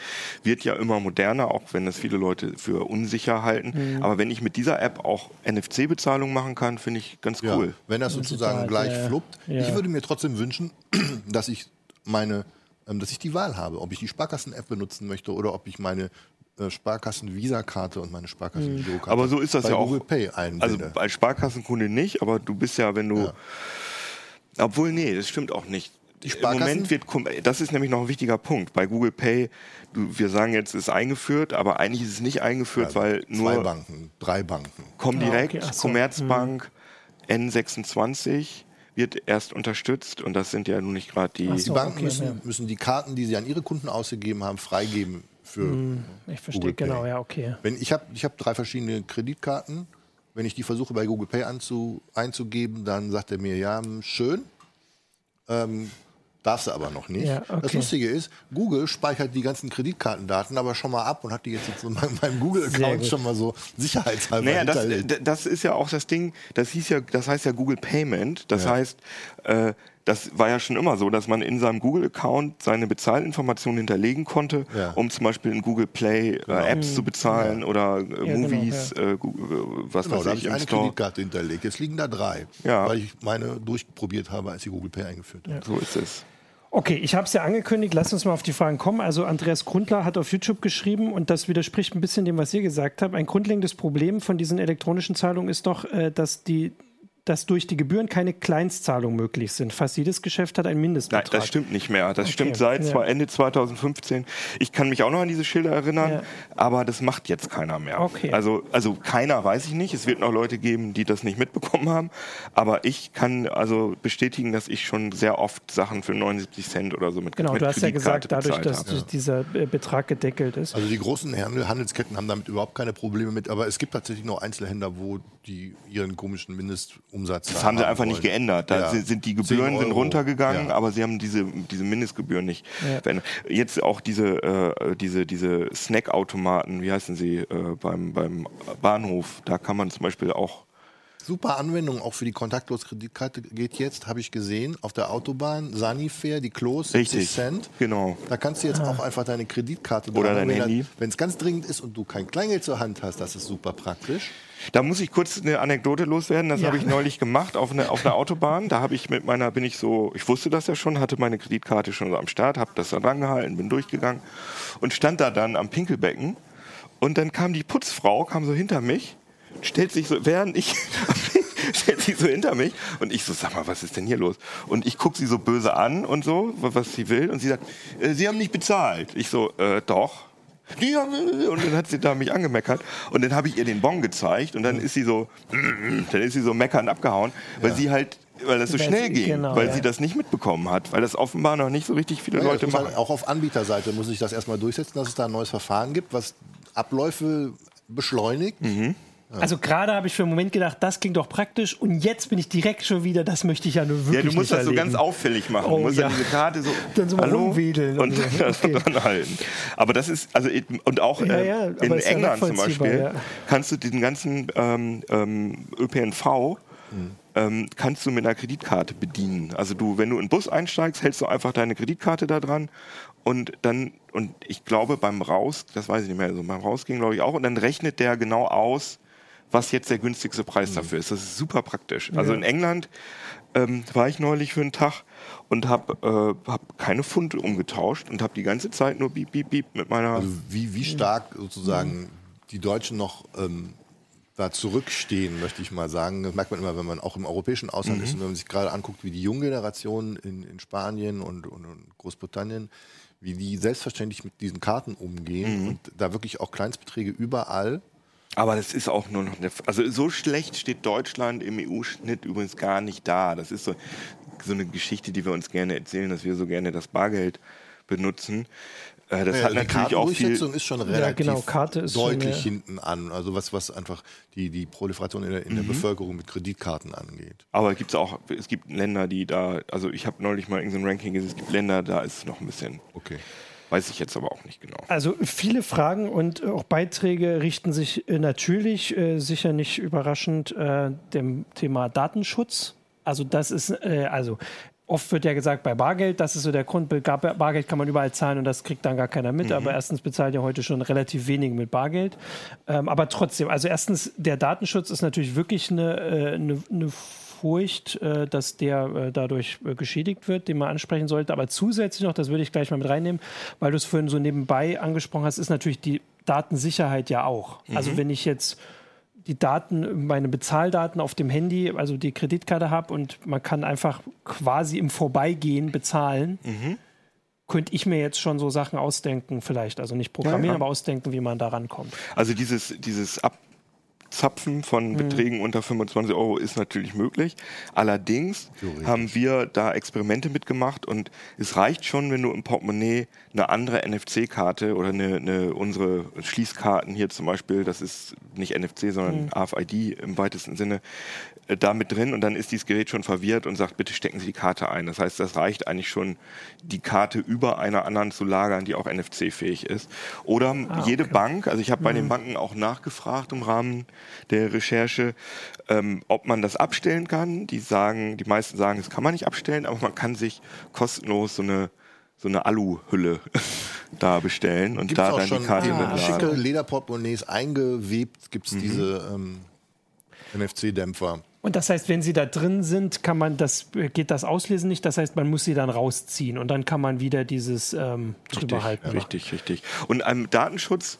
wird ja immer moderner, auch wenn das viele Leute für unsicher halten. Mhm. Aber wenn ich mit dieser App auch NFC-Bezahlung machen kann, finde ich ganz cool. Ja, wenn das sozusagen Total, gleich ja, fluppt. Ja. Ich würde mir trotzdem wünschen, *clears throat* dass ich meine ähm, dass ich die Wahl habe, ob ich die Sparkassen-App benutzen möchte oder ob ich meine äh, Sparkassen-Visa-Karte und meine Sparkassen-Girokarte. Aber so ist das ja auch. Google Pay einbinde. Also als Sparkassenkunde nicht, aber du bist ja, wenn du ja. Obwohl, nee, das stimmt auch nicht. Im Moment wird, das ist nämlich noch ein wichtiger Punkt. Bei Google Pay, wir sagen jetzt, es ist eingeführt, aber eigentlich ist es nicht eingeführt, ja, weil nur. Zwei Banken, drei Banken. Comdirect, ah, okay, Commerzbank, hm. N26 wird erst unterstützt und das sind ja nun nicht gerade die. So, die Banken okay, müssen, ja. müssen die Karten, die sie an ihre Kunden ausgegeben haben, freigeben für. Hm, ich verstehe, genau, ja, okay. Wenn, ich habe ich hab drei verschiedene Kreditkarten wenn ich die versuche bei Google Pay anzu, einzugeben, dann sagt er mir, ja, schön, ähm, darfst du aber noch nicht. Ja, okay. Das Lustige ist, Google speichert die ganzen Kreditkartendaten aber schon mal ab und hat die jetzt in meinem Google-Account schon mal so sicherheitshalber naja, das, das, ist ja auch das Ding, das hieß ja, das heißt ja Google Payment, das ja. heißt, äh, das war ja schon immer so, dass man in seinem Google-Account seine Bezahlinformationen hinterlegen konnte, ja. um zum Beispiel in Google Play äh, genau. äh, Apps mhm. zu bezahlen ja. oder äh, ja, genau, Movies, genau, äh, was genau, weiß da ich, ich eine Store. Kreditkarte hinterlegt. Jetzt liegen da drei, weil ich meine durchprobiert habe, als ich Google Pay eingeführt habe. So ist es. Okay, ich habe es ja angekündigt. Lass uns mal auf die Fragen kommen. Also Andreas Grundler hat auf YouTube geschrieben und das widerspricht ein bisschen dem, was ihr gesagt habt. Ein grundlegendes Problem von diesen elektronischen Zahlungen ist doch, äh, dass die dass durch die Gebühren keine Kleinstzahlungen möglich sind. Fast jedes Geschäft hat einen Mindestbetrag. Nein, das stimmt nicht mehr. Das okay. stimmt seit ja. Ende 2015. Ich kann mich auch noch an diese Schilder erinnern, ja. aber das macht jetzt keiner mehr. Okay. Also, also keiner weiß ich nicht. Es wird noch Leute geben, die das nicht mitbekommen haben. Aber ich kann also bestätigen, dass ich schon sehr oft Sachen für 79 Cent oder so mit Genau, mit du hast ja gesagt, dadurch, dass habe. dieser äh, Betrag gedeckelt ist. Also die großen Handelsketten haben damit überhaupt keine Probleme mit, aber es gibt tatsächlich noch Einzelhändler, wo die ihren komischen Mindestumsatz Das haben sie einfach wollen. nicht geändert. Da ja. sind die Gebühren sind runtergegangen, ja. aber sie haben diese, diese Mindestgebühren nicht ja. verändert. Jetzt auch diese, äh, diese, diese Snackautomaten, wie heißen sie, äh, beim, beim Bahnhof, da kann man zum Beispiel auch Super Anwendung auch für die Kontaktlos-Kreditkarte geht jetzt, habe ich gesehen, auf der Autobahn, Sanifair, die Klos, 70 Richtig. Cent. Genau. Da kannst du jetzt ah. auch einfach deine Kreditkarte Oder dein Handy. Wenn es ganz dringend ist und du kein Kleingeld zur Hand hast, das ist super praktisch. Da muss ich kurz eine Anekdote loswerden. Das ja. habe ich neulich gemacht auf, eine, auf einer Autobahn. Da habe ich mit meiner, bin ich so, ich wusste das ja schon, hatte meine Kreditkarte schon so am Start, habe das dann rangehalten, bin durchgegangen und stand da dann am Pinkelbecken. Und dann kam die Putzfrau, kam so hinter mich stellt sich so, während ich *laughs* stellt sich so hinter mich und ich so, sag mal, was ist denn hier los? Und ich gucke sie so böse an und so, was sie will und sie sagt, äh, sie haben nicht bezahlt. Ich so, äh, doch. Und dann hat sie da mich angemeckert und dann habe ich ihr den Bon gezeigt und dann ist sie so, dann ist sie so meckernd abgehauen, weil ja. sie halt weil das so weil schnell ging, genau, weil ja. sie das nicht mitbekommen hat, weil das offenbar noch nicht so richtig viele ja, Leute machen. Auch auf Anbieterseite muss ich das erstmal durchsetzen, dass es da ein neues Verfahren gibt, was Abläufe beschleunigt. Mhm. Also gerade habe ich für einen Moment gedacht, das klingt doch praktisch und jetzt bin ich direkt schon wieder, das möchte ich ja nur wirklich Ja, du musst das erleben. so ganz auffällig machen. Oh, du musst ja. diese Karte so, *laughs* dann so hallo rumwedeln und, und das okay. dran halten. Aber das ist, also und auch ja, äh, ja, in England zum Beispiel, kannst du diesen ganzen ähm, ähm, ÖPNV mhm. ähm, kannst du mit einer Kreditkarte bedienen. Also du, wenn du in den Bus einsteigst, hältst du einfach deine Kreditkarte da dran und dann, und ich glaube beim Raus, das weiß ich nicht mehr, also beim Rausgehen glaube ich auch, und dann rechnet der genau aus, was jetzt der günstigste Preis mhm. dafür ist. Das ist super praktisch. Also in England ähm, war ich neulich für einen Tag und habe äh, hab keine Funde umgetauscht und habe die ganze Zeit nur Beep, Beep, Beep mit meiner. Also wie, wie stark sozusagen mhm. die Deutschen noch ähm, da zurückstehen, möchte ich mal sagen. Das merkt man immer, wenn man auch im europäischen Ausland mhm. ist und wenn man sich gerade anguckt, wie die junge Generation in, in Spanien und, und, und, Großbritannien, wie die selbstverständlich mit diesen Karten umgehen mhm. und da wirklich auch Kleinstbeträge überall aber das ist auch nur noch eine. Also so schlecht steht Deutschland im EU-Schnitt übrigens gar nicht da. Das ist so, so eine Geschichte, die wir uns gerne erzählen, dass wir so gerne das Bargeld benutzen. Äh, das ja, hat natürlich auch viel. ist schon relativ ja, genau, Karte ist deutlich schon, ja. hinten an. Also was, was einfach die, die Proliferation in der, in der mhm. Bevölkerung mit Kreditkarten angeht. Aber gibt's auch, es gibt Länder, die da, also ich habe neulich mal irgendein Ranking gesehen, es gibt Länder, da ist es noch ein bisschen. Okay. Weiß ich jetzt aber auch nicht genau. Also viele Fragen und auch Beiträge richten sich äh, natürlich, äh, sicher nicht überraschend, äh, dem Thema Datenschutz. Also das ist, äh, also oft wird ja gesagt, bei Bargeld, das ist so der Grund, Bargeld kann man überall zahlen und das kriegt dann gar keiner mit. Mhm. Aber erstens bezahlt ja heute schon relativ wenig mit Bargeld. Ähm, aber trotzdem, also erstens, der Datenschutz ist natürlich wirklich eine, äh, eine, eine Furcht, äh, dass der äh, dadurch äh, geschädigt wird, den man ansprechen sollte. Aber zusätzlich noch, das würde ich gleich mal mit reinnehmen, weil du es vorhin so nebenbei angesprochen hast, ist natürlich die Datensicherheit ja auch. Also mhm. Also wenn ich jetzt die Daten, meine Bezahldaten auf dem Handy, also die Kreditkarte habe und man kann einfach quasi im Vorbeigehen bezahlen, mhm. könnte ich mir jetzt schon so Sachen ausdenken, vielleicht. Also nicht programmieren, ja, ja. aber ausdenken, wie man da rankommt. Also dieses, dieses Ab Zapfen von mhm. Beträgen unter 25 Euro ist natürlich möglich. Allerdings haben wir da Experimente mitgemacht und es reicht schon, wenn du im Portemonnaie eine andere NFC-Karte oder eine, eine, unsere Schließkarten hier zum Beispiel, das ist nicht NFC, sondern mhm. AFID im weitesten Sinne, da mit drin und dann ist dieses Gerät schon verwirrt und sagt, bitte stecken Sie die Karte ein. Das heißt, das reicht eigentlich schon, die Karte über einer anderen zu lagern, die auch NFC-fähig ist. Oder ah, jede okay. Bank, also ich habe bei mhm. den Banken auch nachgefragt im Rahmen der Recherche, ähm, ob man das abstellen kann. Die sagen, die meisten sagen, das kann man nicht abstellen, aber man kann sich kostenlos so eine so eine Aluhülle *laughs* da bestellen und Gibt's da dann die Karte ah. schicke Lederportemonnaies eingewebt. Gibt es mhm. diese ähm, NFC-Dämpfer? Und das heißt, wenn sie da drin sind, kann man das, geht das Auslesen nicht. Das heißt, man muss sie dann rausziehen und dann kann man wieder dieses ähm, drüber halten. Richtig, richtig. Und am Datenschutz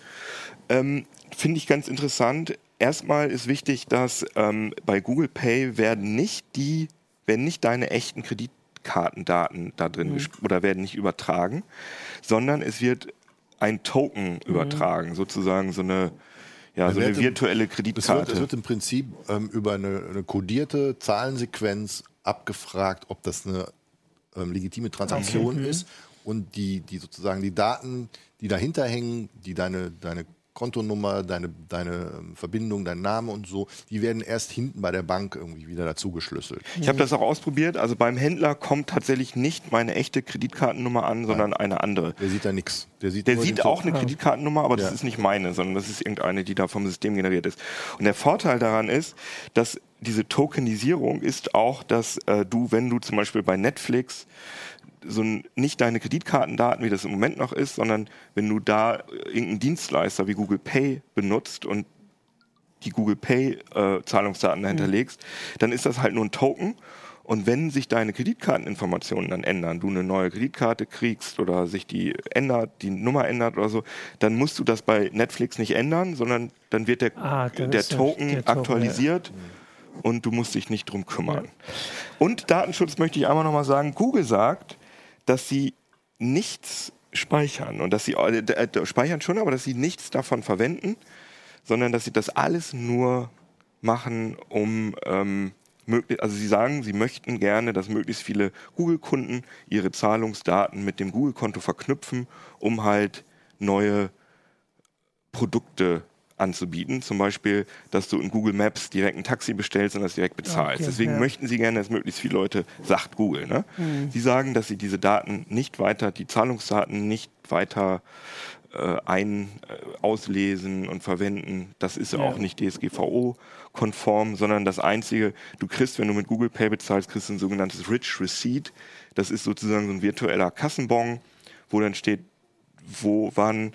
ähm, finde ich ganz interessant. erstmal ist wichtig, dass ähm, bei Google Pay werden nicht die, werden nicht deine echten Kreditkartendaten da drin mhm. oder werden nicht übertragen, sondern es wird ein Token mhm. übertragen, sozusagen so eine ja, so eine virtuelle Kreditkarte. Es wird, es wird im Prinzip ähm, über eine, eine kodierte Zahlensequenz abgefragt, ob das eine ähm, legitime Transaktion okay. Mhm. ist und die, die sozusagen die Daten, die dahinter hängen, die deine, deine Kontonummer, deine, deine ähm, Verbindung, dein Name und so, die werden erst hinten bei der Bank irgendwie wieder dazu geschlüsselt. Ich habe das auch ausprobiert. Also beim Händler kommt tatsächlich nicht meine echte Kreditkartennummer an, sondern Nein. eine andere. Der sieht da nichts. Der sieht, der sieht auch eine Kreditkartennummer, aber ja. das ist nicht meine, sondern das ist irgendeine, die da vom System generiert ist. Und der Vorteil daran ist, dass diese Tokenisierung ist auch, dass äh, du, wenn du zum Beispiel bei Netflix so nicht deine Kreditkartendaten, wie das im Moment noch ist, sondern wenn du da irgendeinen Dienstleister wie Google Pay benutzt und die Google Pay äh, Zahlungsdaten dahinter mhm. dann ist das halt nur ein Token. Und wenn sich deine Kreditkarteninformationen dann ändern, du eine neue Kreditkarte kriegst oder sich die ändert, die Nummer ändert oder so, dann musst du das bei Netflix nicht ändern, sondern dann wird der, ah, der, Token, der Token aktualisiert. Ja. Und du musst dich nicht drum kümmern. Ja. Und Datenschutz möchte ich einmal nochmal sagen. Google sagt, dass sie nichts speichern und dass sie äh, äh, speichern schon, aber dass sie nichts davon verwenden, sondern dass sie das alles nur machen, um ähm, also sie sagen, sie möchten gerne, dass möglichst viele Google-Kunden ihre Zahlungsdaten mit dem Google-Konto verknüpfen, um halt neue Produkte anzubieten. Zum Beispiel, dass du in Google Maps direkt ein Taxi bestellst und das direkt bezahlst. Okay, Deswegen ja. möchten sie gerne, dass möglichst viele Leute, sagt Google. Ne? Mhm. Sie sagen, dass sie diese Daten nicht weiter, die Zahlungsdaten nicht weiter äh, ein, äh, auslesen und verwenden. Das ist ja. auch nicht DSGVO-konform, sondern das Einzige, du kriegst, wenn du mit Google Pay bezahlst, kriegst du ein sogenanntes Rich Receipt. Das ist sozusagen so ein virtueller Kassenbon, wo dann steht, wo, wann,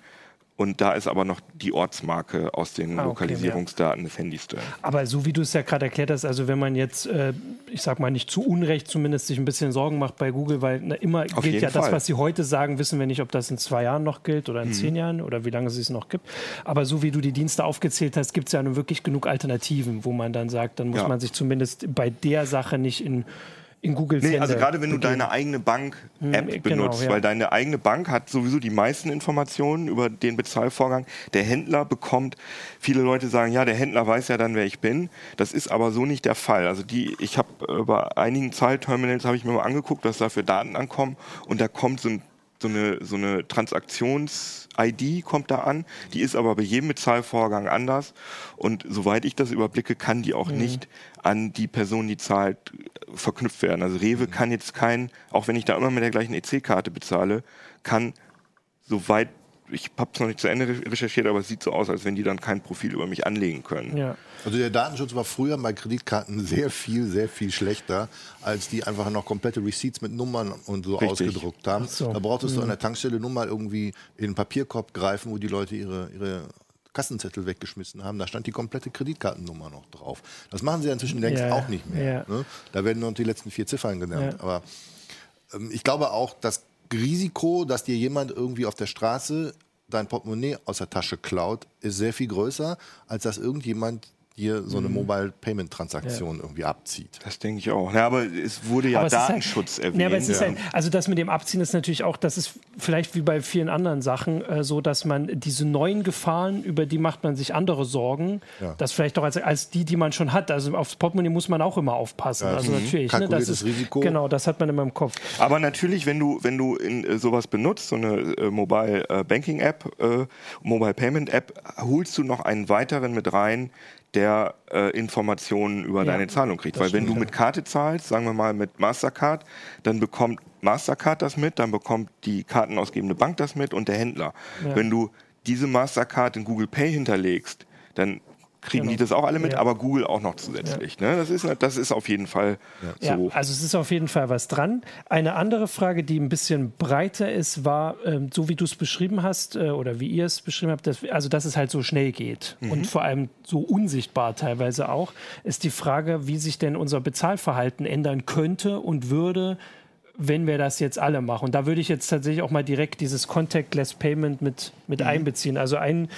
und da ist aber noch die Ortsmarke aus den ah, okay, Lokalisierungsdaten ja. des Handys drin. Aber so wie du es ja gerade erklärt hast, also wenn man jetzt, äh, ich sag mal nicht zu Unrecht zumindest sich ein bisschen Sorgen macht bei Google, weil na, immer Auf gilt ja Fall. das, was sie heute sagen, wissen wir nicht, ob das in zwei Jahren noch gilt oder in mhm. zehn Jahren oder wie lange es es noch gibt. Aber so wie du die Dienste aufgezählt hast, gibt es ja nun wirklich genug Alternativen, wo man dann sagt, dann muss ja. man sich zumindest bei der Sache nicht in in Google nee, also gerade wenn du deine eigene Bank-App hm, genau, benutzt, ja. weil deine eigene Bank hat sowieso die meisten Informationen über den Bezahlvorgang. Der Händler bekommt, viele Leute sagen, ja, der Händler weiß ja dann, wer ich bin. Das ist aber so nicht der Fall. Also die, ich habe bei einigen Zahlterminals habe ich mir mal angeguckt, was da für Daten ankommen und da kommt so ein so eine, so eine Transaktions-ID kommt da an. Die ist aber bei jedem Bezahlvorgang anders. Und soweit ich das überblicke, kann die auch mhm. nicht an die Person, die zahlt, verknüpft werden. Also Rewe mhm. kann jetzt kein, auch wenn ich da immer mit der gleichen EC-Karte bezahle, kann soweit ich habe es noch nicht zu Ende recherchiert, aber es sieht so aus, als wenn die dann kein Profil über mich anlegen können. Ja. Also der Datenschutz war früher bei Kreditkarten sehr viel, sehr viel schlechter, als die einfach noch komplette Receipts mit Nummern und so Richtig. ausgedruckt haben. So. Da brauchtest mhm. du an der Tankstelle nur mal irgendwie in den Papierkorb greifen, wo die Leute ihre, ihre Kassenzettel weggeschmissen haben. Da stand die komplette Kreditkartennummer noch drauf. Das machen sie inzwischen längst ja. auch nicht mehr. Ja. Ne? Da werden nur noch die letzten vier Ziffern genannt. Ja. Aber ähm, ich glaube auch, dass Risiko, dass dir jemand irgendwie auf der Straße dein Portemonnaie aus der Tasche klaut, ist sehr viel größer, als dass irgendjemand dir so eine mhm. Mobile Payment Transaktion ja. irgendwie abzieht. Das denke ich auch. Ja, aber es wurde ja aber Datenschutz halt, erwähnt. Ja, aber es ist halt, also das mit dem Abziehen ist natürlich auch, das ist vielleicht wie bei vielen anderen Sachen äh, so, dass man diese neuen Gefahren, über die macht man sich andere Sorgen, ja. das vielleicht auch als, als die, die man schon hat. Also aufs Portemonnaie muss man auch immer aufpassen. Ja, also mhm. natürlich, ne, das ist Risiko. Genau, das hat man immer im Kopf. Aber natürlich, wenn du wenn du in, äh, sowas benutzt, so eine äh, Mobile äh, Banking App, äh, Mobile Payment App, holst du noch einen weiteren mit rein, der äh, Informationen über ja, deine Zahlung kriegt. Weil wenn du mit Karte zahlst, sagen wir mal mit Mastercard, dann bekommt Mastercard das mit, dann bekommt die kartenausgebende Bank das mit und der Händler. Ja. Wenn du diese Mastercard in Google Pay hinterlegst, dann kriegen genau. die das auch alle mit, ja. aber Google auch noch zusätzlich. Ja. Ne? Das, ist, das ist auf jeden Fall ja. so. also es ist auf jeden Fall was dran. Eine andere Frage, die ein bisschen breiter ist, war, ähm, so wie du es beschrieben hast äh, oder wie ihr es beschrieben habt, dass, also dass es halt so schnell geht mhm. und vor allem so unsichtbar teilweise auch, ist die Frage, wie sich denn unser Bezahlverhalten ändern könnte und würde, wenn wir das jetzt alle machen. Und da würde ich jetzt tatsächlich auch mal direkt dieses Contactless Payment mit, mit mhm. einbeziehen. Also ein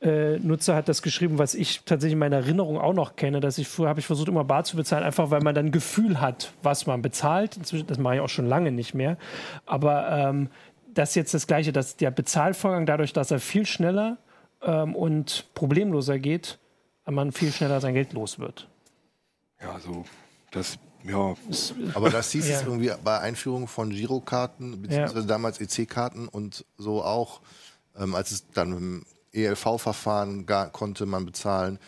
äh, Nutzer hat das geschrieben, was ich tatsächlich in meiner Erinnerung auch noch kenne, dass ich früher habe ich versucht, immer bar zu bezahlen, einfach weil man dann ein Gefühl hat, was man bezahlt. Inzwischen, das mache ich auch schon lange nicht mehr. Aber ähm, das ist jetzt das Gleiche, dass der Bezahlvorgang dadurch, dass er viel schneller ähm, und problemloser geht, man viel schneller sein Geld los wird. Ja, so das ja. *laughs* Aber das hieß ja. es irgendwie bei Einführung von Girokarten, beziehungsweise ja. damals EC-Karten und so auch, ähm, als es dann ELV-Verfahren konnte man bezahlen.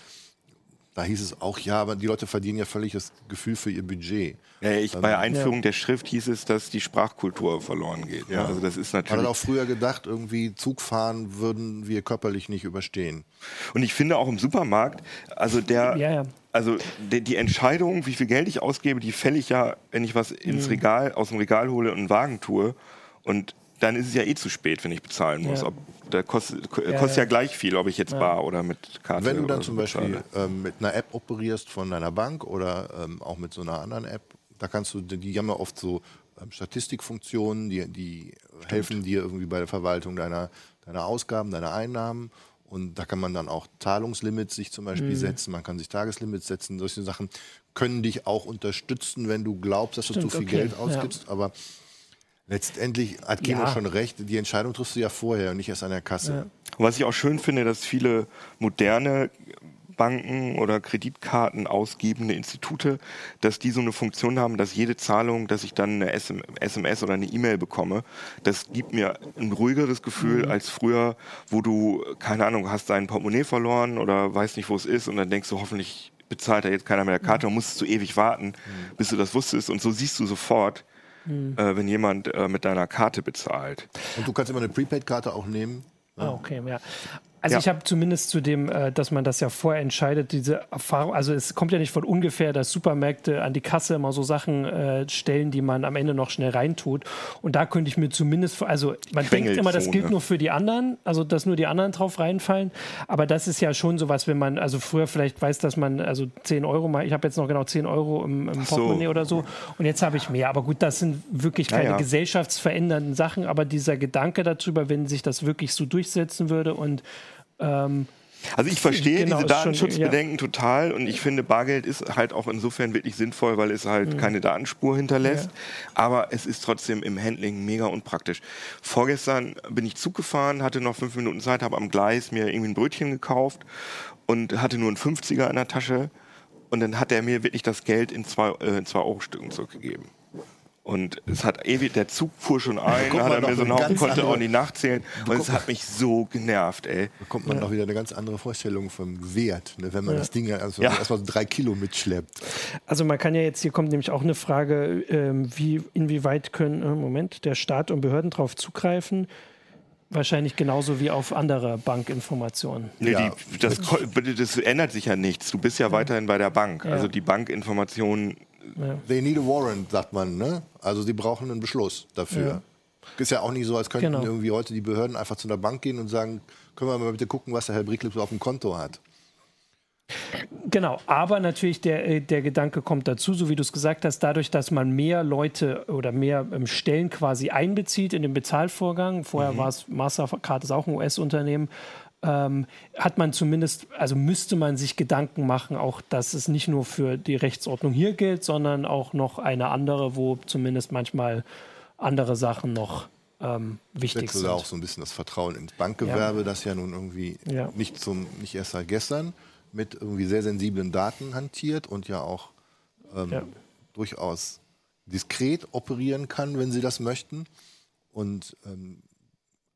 Da hieß es auch, ja, aber die Leute verdienen ja völlig das Gefühl für ihr Budget. Ja, ich, bei ähm, Einführung ja. der Schrift hieß es, dass die Sprachkultur verloren geht. Ja. Also das ist natürlich. Man hat auch früher gedacht, irgendwie Zugfahren würden wir körperlich nicht überstehen. Und ich finde auch im Supermarkt, also der, ja, ja. also die, die, Entscheidung, wie viel Geld ich ausgebe, die fälle ich ja, wenn ich was ins mhm. Regal, aus dem Regal hole und einen Wagen tue. Und dann ist es ja eh zu spät, wenn ich bezahlen muss. Ja. Ob, da kostet, ja, kostet ja, gleich viel, ob ich jetzt bar oder mit Karte. Wenn du dann zum Beispiel ähm, mit einer App operierst von deiner Bank oder ähm, auch mit so einer anderen App, da kannst du, die haben ja oft so ähm, Statistikfunktionen, die, die helfen dir irgendwie bei der Verwaltung deiner, deiner Ausgaben, deiner Einnahmen. Und da kann man dann auch Zahlungslimits sich zum Beispiel mhm. setzen, man kann sich Tageslimits setzen. Solche Sachen können dich auch unterstützen, wenn du glaubst, dass Stimmt, du zu viel okay. Geld ausgibst. Aber Letztendlich hat Kino ja. schon recht, die Entscheidung triffst du ja vorher und nicht erst an der Kasse. Ja. Was ich auch schön finde, dass viele moderne Banken oder Kreditkarten ausgebende Institute, dass die so eine Funktion haben, dass jede Zahlung, dass ich dann eine SMS oder eine E-Mail bekomme, das gibt mir ein ruhigeres Gefühl mhm. als früher, wo du, keine Ahnung, hast dein Portemonnaie verloren oder weißt nicht, wo es ist und dann denkst du, hoffentlich bezahlt da jetzt keiner mehr der Karte und musstest du ewig warten, mhm. bis du das wusstest und so siehst du sofort, mhm. äh, wenn jemand äh, mit deiner Karte bezahlt. Und du kannst immer eine Prepaid-Karte auch nehmen. Ah, okay, ja. Also ja. ich habe zumindest zu dem, äh, dass man das ja vorher entscheidet, diese Erfahrung, also es kommt ja nicht von ungefähr, dass Supermärkte an die Kasse immer so Sachen äh, stellen, die man am Ende noch schnell reintut. Und da könnte ich mir zumindest, also man denkt immer, das gilt nur für die anderen, also dass nur die anderen drauf reinfallen. Aber das ist ja schon sowas, wenn man, also früher vielleicht weiß, dass man, also 10 Euro mal, ich habe jetzt noch genau 10 Euro im, im Portemonnaie so. oder so. Und jetzt habe ich mehr. Aber gut, das sind wirklich keine ja, ja. gesellschaftsverändernden Sachen, aber dieser Gedanke darüber, wenn sich das wirklich so durchsetzen würde und ähm, also ich verstehe genau, diese Datenschutzbedenken ja. total und ich finde, Bargeld ist halt auch insofern wirklich sinnvoll, weil es halt mhm. keine Datenspur hinterlässt. Ja. Aber es ist trotzdem im Handling mega unpraktisch. Vorgestern bin ich Zug gefahren, hatte noch fünf Minuten Zeit, habe am Gleis mir irgendwie ein Brötchen gekauft und hatte nur einen 50er in der Tasche. Und dann hat er mir wirklich das Geld in zwei, äh, zwei Euro-Stücken zurückgegeben. Und es hat ewig, der Zug fuhr schon ein, hat er mir so einen Haufen, konnte auch nicht nachzählen. Und es hat mich so genervt, ey. Da kommt man ja. noch wieder eine ganz andere Vorstellung vom Wert, ne, wenn man ja. das Ding also ja. erstmal so drei Kilo mitschleppt. Also man kann ja jetzt, hier kommt nämlich auch eine Frage, ähm, wie, inwieweit können, äh, Moment, der Staat und Behörden darauf zugreifen, Wahrscheinlich genauso wie auf andere Bankinformationen. Nee, ja. die, das, das, ändert sich ja nichts. Du bist ja, ja. weiterhin bei der Bank. Ja. Also die Bankinformationen ja. They need a warrant, sagt man. Ne? Also sie brauchen einen Beschluss dafür. Ja. Ist ja auch nicht so, als könnten genau. irgendwie heute die Behörden einfach zu einer Bank gehen und sagen, können wir mal bitte gucken, was der Herr Bricklips auf dem Konto hat. Genau, aber natürlich der, äh, der Gedanke kommt dazu, so wie du es gesagt hast, dadurch, dass man mehr Leute oder mehr ähm, Stellen quasi einbezieht in den Bezahlvorgang. Vorher mhm. war es Mastercard ist auch ein US-Unternehmen ähm, hat man zumindest, also müsste man sich Gedanken machen, auch dass es nicht nur für die Rechtsordnung hier gilt, sondern auch noch eine andere, wo zumindest manchmal andere Sachen noch ähm, wichtig sind. auch so ein bisschen das Vertrauen ins Bankgewerbe, ja. das ja nun irgendwie ja. nicht, zum, nicht erst seit gestern mit irgendwie sehr sensiblen Daten hantiert und ja auch ähm, ja. durchaus diskret operieren kann, wenn sie das möchten. Und ähm,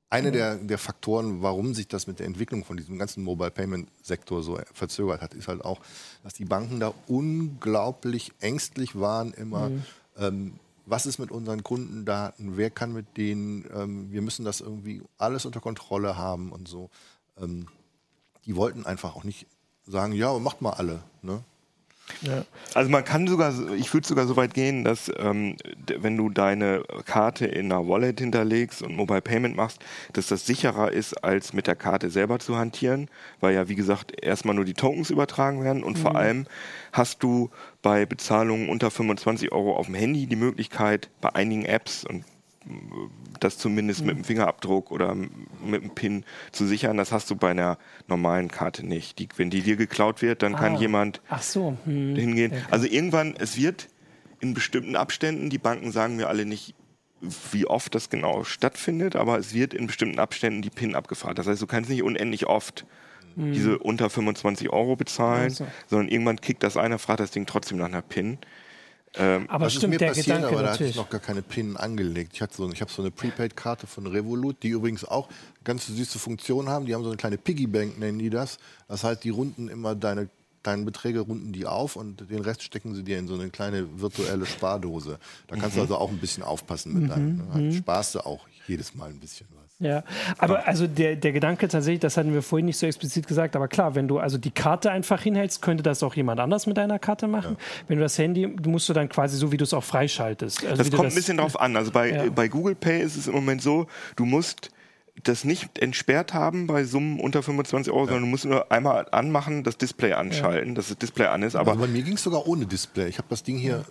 einer der, der Faktoren, warum sich das mit der Entwicklung von diesem ganzen Mobile Payment Sektor so verzögert hat, ist halt auch, dass die Banken da unglaublich ängstlich waren immer. Mhm. Ähm, was ist mit unseren Kundendaten? Wer kann mit denen? Ähm, wir müssen das irgendwie alles unter Kontrolle haben und so. Ähm, die wollten einfach auch nicht sagen, ja, macht mal alle. Ne? Ja. Also man kann sogar, ich würde sogar so weit gehen, dass ähm, wenn du deine Karte in einer Wallet hinterlegst und Mobile Payment machst, dass das sicherer ist, als mit der Karte selber zu hantieren, weil ja wie gesagt erstmal nur die Tokens übertragen werden und mhm. vor allem hast du bei Bezahlungen unter 25 Euro auf dem Handy die Möglichkeit, bei einigen Apps und das zumindest mit dem Fingerabdruck oder mit dem PIN zu sichern. Das hast du bei einer normalen Karte nicht. Die, wenn die dir geklaut wird, dann ah. kann jemand so. hm. hingehen. Okay. Also irgendwann, es wird in bestimmten Abständen, die Banken sagen mir alle nicht, wie oft das genau stattfindet, aber es wird in bestimmten Abständen die PIN abgefahren. Das heißt, du kannst nicht unendlich oft mhm. diese unter 25 Euro bezahlen, also. sondern irgendwann kickt das einer, fragt das Ding trotzdem nach einer PIN. Ähm, aber stimmt, mir der passiert, Gedanke aber da hatte ich noch gar keine PIN angelegt. Ich, so, ich habe so eine Prepaid-Karte von Revolut, die übrigens auch ganz süße Funktionen haben. Die haben so eine kleine Piggybank, nennen die das. Das heißt, die runden immer deine kleinen Beträge runden die auf und den Rest stecken sie dir in so eine kleine virtuelle Spardose. Da kannst mhm. du also auch ein bisschen aufpassen mit mhm. deinem. Ne? Mhm. Sparst du auch jedes Mal ein bisschen was. Ja, aber also der, der Gedanke tatsächlich, das hatten wir vorhin nicht so explizit gesagt, aber klar, wenn du also die Karte einfach hinhältst, könnte das auch jemand anders mit deiner Karte machen. Ja. Wenn du das Handy, musst du dann quasi so, wie du es auch freischaltest. Also das kommt das, ein bisschen drauf an. Also bei, ja. bei Google Pay ist es im Moment so, du musst das nicht entsperrt haben bei Summen unter 25 Euro, ja. sondern du musst nur einmal anmachen, das Display anschalten, ja. dass das Display an ist. Aber also bei mir ging es sogar ohne Display. Ich habe das Ding hier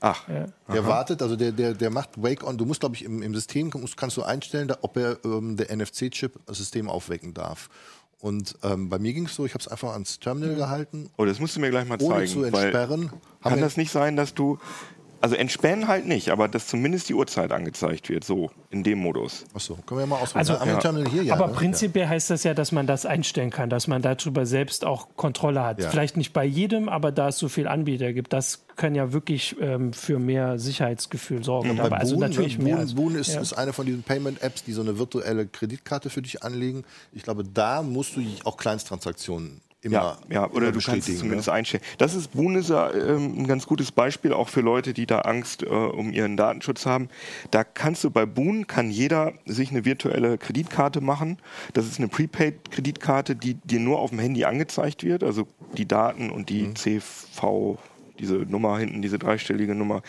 Ach, ja. der Aha. wartet, also der, der, der macht Wake on. Du musst, glaube ich, im, im System kannst du einstellen, ob er ähm, der NFC-Chip das System aufwecken darf. Und ähm, bei mir ging es so, ich habe es einfach ans Terminal gehalten. Oh, das musst du mir gleich mal zeigen. Ohne zu entsperren. Kann das nicht sein, dass du also entspannen halt nicht, aber dass zumindest die Uhrzeit angezeigt wird, so in dem Modus. Achso, können wir ja mal ausprobieren. Also, ja. hier, ja, aber ne? prinzipiell ja. heißt das ja, dass man das einstellen kann, dass man darüber selbst auch Kontrolle hat. Ja. Vielleicht nicht bei jedem, aber da es so viele Anbieter gibt, das kann ja wirklich ähm, für mehr Sicherheitsgefühl sorgen. Mhm. Also Boon, natürlich Boon, mehr. Boon ist, ist eine von diesen Payment-Apps, die so eine virtuelle Kreditkarte für dich anlegen. Ich glaube, da musst du auch Kleinsttransaktionen immer. Ja, ja oder immer du kannst es zumindest ja. einstellen. Das ist Bundesar äh, ein ganz gutes Beispiel, auch für Leute, die da Angst äh, um ihren Datenschutz haben. Da kannst du bei Boon, kann jeder sich eine virtuelle Kreditkarte machen. Das ist eine Prepaid-Kreditkarte, die dir nur auf dem Handy angezeigt wird, also die Daten und die mhm. CV diese Nummer hinten, diese dreistellige Nummer.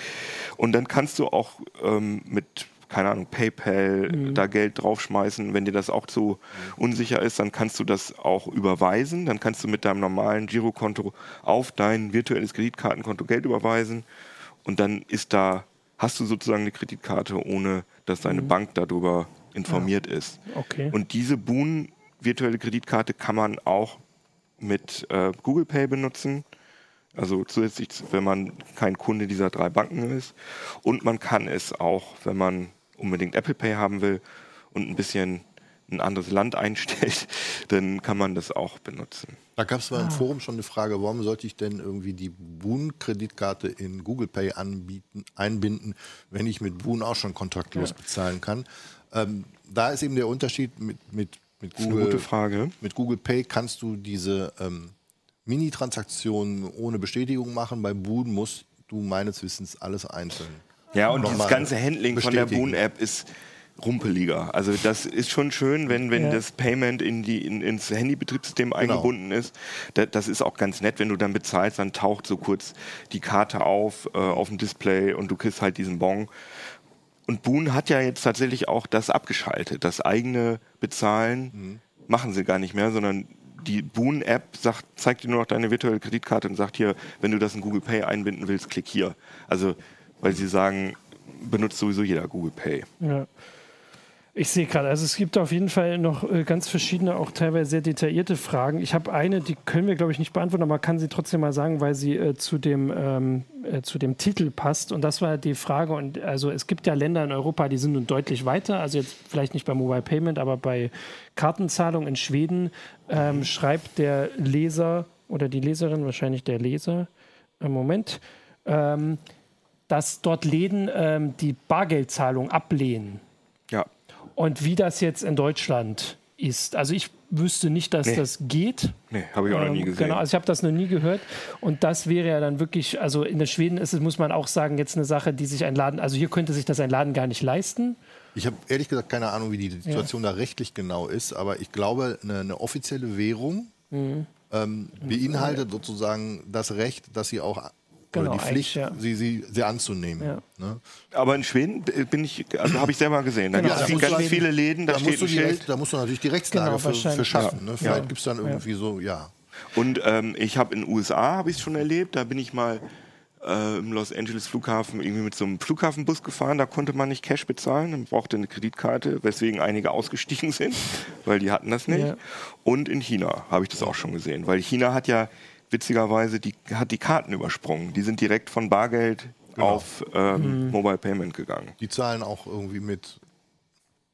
Und dann kannst du auch ähm, mit keine Ahnung, PayPal, mhm. da Geld draufschmeißen. Wenn dir das auch zu unsicher ist, dann kannst du das auch überweisen. Dann kannst du mit deinem normalen Girokonto auf dein virtuelles Kreditkartenkonto Geld überweisen. Und dann ist da, hast du sozusagen eine Kreditkarte, ohne dass deine mhm. Bank darüber informiert ja. ist. Okay. Und diese Boon virtuelle Kreditkarte kann man auch mit äh, Google Pay benutzen. Also zusätzlich, wenn man kein Kunde dieser drei Banken ist. Und man kann es auch, wenn man unbedingt Apple Pay haben will und ein bisschen ein anderes Land *laughs* einstellt, dann kann man das auch benutzen. Da gab es mal im ah. Forum schon eine Frage, warum sollte ich denn irgendwie die Boon-Kreditkarte in Google Pay anbieten, einbinden, wenn ich mit Boon auch schon kontaktlos ja. bezahlen kann. Ähm, da ist eben der Unterschied mit, mit, mit, Google, mit Google Pay kannst du diese ähm, Mini-Transaktionen ohne Bestätigung machen. Bei Boon musst du meines Wissens alles einzeln ja, und dieses ganze Handling von der Boon-App ist rumpeliger. Also das ist schon schön, wenn, wenn ja. das Payment in die, in, ins Handybetriebssystem genau. eingebunden ist. Das, das, ist auch ganz nett, wenn du dann bezahlst, dann taucht so kurz die Karte auf äh, auf dem Display und du kriegst halt diesen Bon. Und Boon hat ja jetzt tatsächlich auch das abgeschaltet. Das eigene Bezahlen mhm. machen sie gar nicht mehr, sondern die Boon-App zeigt dir nur noch deine virtuelle Kreditkarte und sagt hier, wenn du das in Google Pay einbinden willst, klick hier. Also weil sie sagen, benutzt sowieso jeder Google Pay. Ja. Ich sehe gerade, also es gibt auf jeden Fall noch äh, ganz verschiedene, auch teilweise sehr detaillierte Fragen. Ich habe eine, die können wir, glaube ich, nicht beantworten, aber man kann sie trotzdem mal sagen, weil sie äh, zu, dem, ähm, äh, zu dem Titel passt. Und das war die Frage, und also es gibt ja Länder in Europa, die sind nun deutlich weiter, also jetzt vielleicht nicht bei Mobile Payment, aber bei Kartenzahlung in Schweden ähm, schreibt der Leser oder die Leserin, wahrscheinlich der Leser, im Moment, ähm, dass dort Läden ähm, die Bargeldzahlung ablehnen. Ja. Und wie das jetzt in Deutschland ist. Also ich wüsste nicht, dass nee. das geht. Nee, habe ich auch ähm, noch nie ähm, gesehen. Genau, also ich habe das noch nie gehört. Und das wäre ja dann wirklich, also in der Schweden ist es, muss man auch sagen, jetzt eine Sache, die sich ein Laden, also hier könnte sich das ein Laden gar nicht leisten. Ich habe ehrlich gesagt keine Ahnung, wie die Situation ja. da rechtlich genau ist, aber ich glaube, eine, eine offizielle Währung mhm. ähm, beinhaltet sozusagen das Recht, dass sie auch genau, oder die Pflicht, ja. sie, sie, sie anzunehmen. Ja. Ne? Aber in Schweden bin ich, also habe ich selber gesehen. Da genau, gibt es ganz viele Läden, da, da steht ein Schild. da musst du natürlich die Rechtslage genau, für, für, schaffen. Ne? Vielleicht gibt es dann irgendwie so, ja. Und ähm, ich habe in den USA, habe ich es schon erlebt, da bin ich mal äh, im Los Angeles Flughafen irgendwie mit so einem Flughafenbus gefahren, da konnte man nicht Cash bezahlen, man brauchte eine Kreditkarte, weswegen einige *laughs* ausgestiegen sind, weil die hatten das nicht. Ja. Und in China habe ich das auch schon gesehen, weil China hat ja witzigerweise die, hat die Karten übersprungen. Die sind direkt von Bargeld genau. auf ähm, mhm. Mobile Payment gegangen. Die zahlen auch irgendwie mit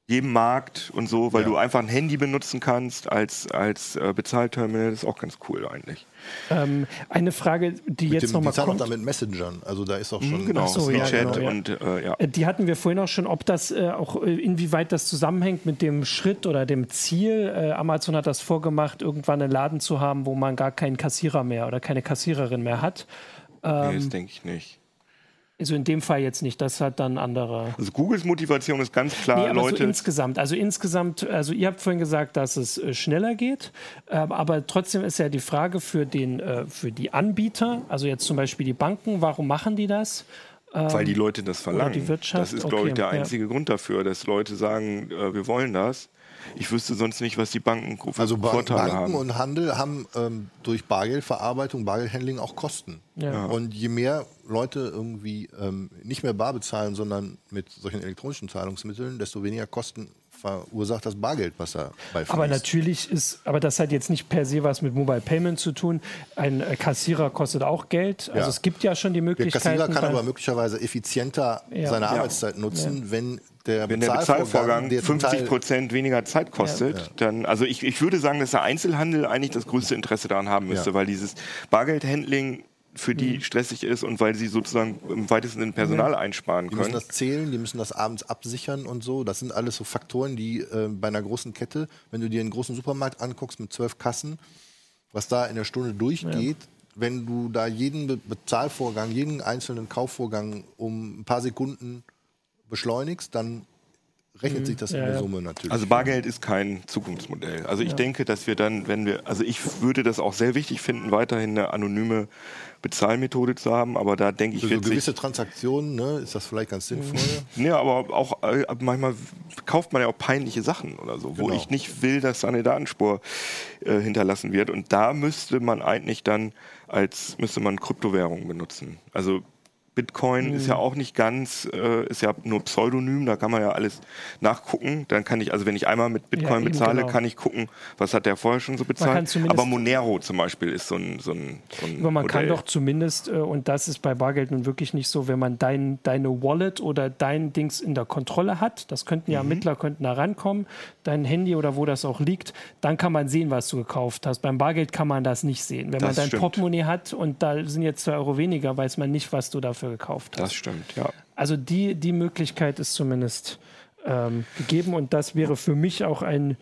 jedem Markt und so, weil ja. du einfach ein Handy benutzen kannst als, als äh, Bezahlterminal. Das ist auch ganz cool eigentlich. Ähm, eine Frage, die mit jetzt nochmal kommt. Auch damit Messengern. Also da ist auch schon... Mhm, genau, so, ja, genau, ja. und äh, ja. Äh, die hatten wir vorhin auch schon, ob das äh, auch, äh, inwieweit das zusammenhängt mit dem Schritt oder dem Ziel. Äh, Amazon hat das vorgemacht, irgendwann einen Laden zu haben, wo man gar keinen Kassierer mehr oder keine Kassiererin mehr hat. Ähm, nee, das denke ich nicht. Also in dem Fall jetzt nicht, das hat dann andere. Also Googles Motivation ist ganz klar, nee, aber Leute. So insgesamt, also insgesamt, also ihr habt vorhin gesagt, dass es äh, schneller geht, äh, aber trotzdem ist ja die Frage für den, äh, für die Anbieter, also jetzt zum Beispiel die Banken, warum machen die das? Weil die Leute das verlangen. Die Wirtschaft? Das ist, okay, glaube ich, der einzige ja. Grund dafür, dass Leute sagen, äh, wir wollen das. Ich wüsste sonst nicht, was die Banken für also Vorteile Banken haben. und Handel haben ähm, durch Bargeldverarbeitung, Bargeldhandling auch Kosten. Ja. Und je mehr Leute irgendwie ähm, nicht mehr bar bezahlen, sondern mit solchen elektronischen Zahlungsmitteln, desto weniger Kosten verursacht das Bargeld, was er bei Aber natürlich ist, aber das hat jetzt nicht per se was mit Mobile Payment zu tun. Ein äh, Kassierer kostet auch Geld. Also ja. es gibt ja schon die Möglichkeit. Der Kassierer kann aber möglicherweise effizienter ja. seine Arbeitszeit nutzen, wenn der, wenn der Bezahlvorgang 50 Prozent weniger Zeit kostet, ja. dann, also ich, ich würde sagen, dass der Einzelhandel eigentlich das größte Interesse daran haben müsste, ja. weil dieses Bargeldhandling für die mhm. stressig ist und weil sie sozusagen im weitesten Sinne Personal einsparen können. Die müssen das zählen, die müssen das abends absichern und so. Das sind alles so Faktoren, die äh, bei einer großen Kette, wenn du dir einen großen Supermarkt anguckst mit zwölf Kassen, was da in der Stunde durchgeht, ja. wenn du da jeden Be Bezahlvorgang, jeden einzelnen Kaufvorgang um ein paar Sekunden beschleunigst, dann rechnet mhm. sich das in der Summe natürlich. Also Bargeld ist kein Zukunftsmodell. Also ich ja. denke, dass wir dann, wenn wir, also ich würde das auch sehr wichtig finden, weiterhin eine anonyme Bezahlmethode zu haben, aber da denke ich Für so gewisse Transaktionen ne, ist das vielleicht ganz sinnvoll. Ja, aber auch äh, manchmal kauft man ja auch peinliche Sachen oder so, genau. wo ich nicht will, dass eine Datenspur äh, hinterlassen wird und da müsste man eigentlich dann als müsste man Kryptowährungen benutzen. Also Bitcoin mhm. ist ja auch nicht ganz, äh, ist ja nur Pseudonym, da kann man ja alles nachgucken. Dann kann ich, also wenn ich einmal mit Bitcoin ja, bezahle, genau. kann ich gucken, was hat der vorher schon so bezahlt. Aber Monero zum Beispiel ist so ein, so ein, so ein Aber man Modell. kann doch zumindest, äh, und das ist bei Bargeld nun wirklich nicht so, wenn man dein, deine Wallet oder dein Dings in der Kontrolle hat, das könnten ja mhm. Ermittler könnten da rankommen, dein Handy oder wo das auch liegt, dann kann man sehen, was du gekauft hast. Beim Bargeld kann man das nicht sehen. Wenn das man dein stimmt. Portemonnaie hat und da sind jetzt zwei Euro weniger, weiß man nicht, was du dafür dafür gekauft hast. Das stimmt, ja. Also die, die Möglichkeit ist zumindest ähm, gegeben und das wäre für mich auch ein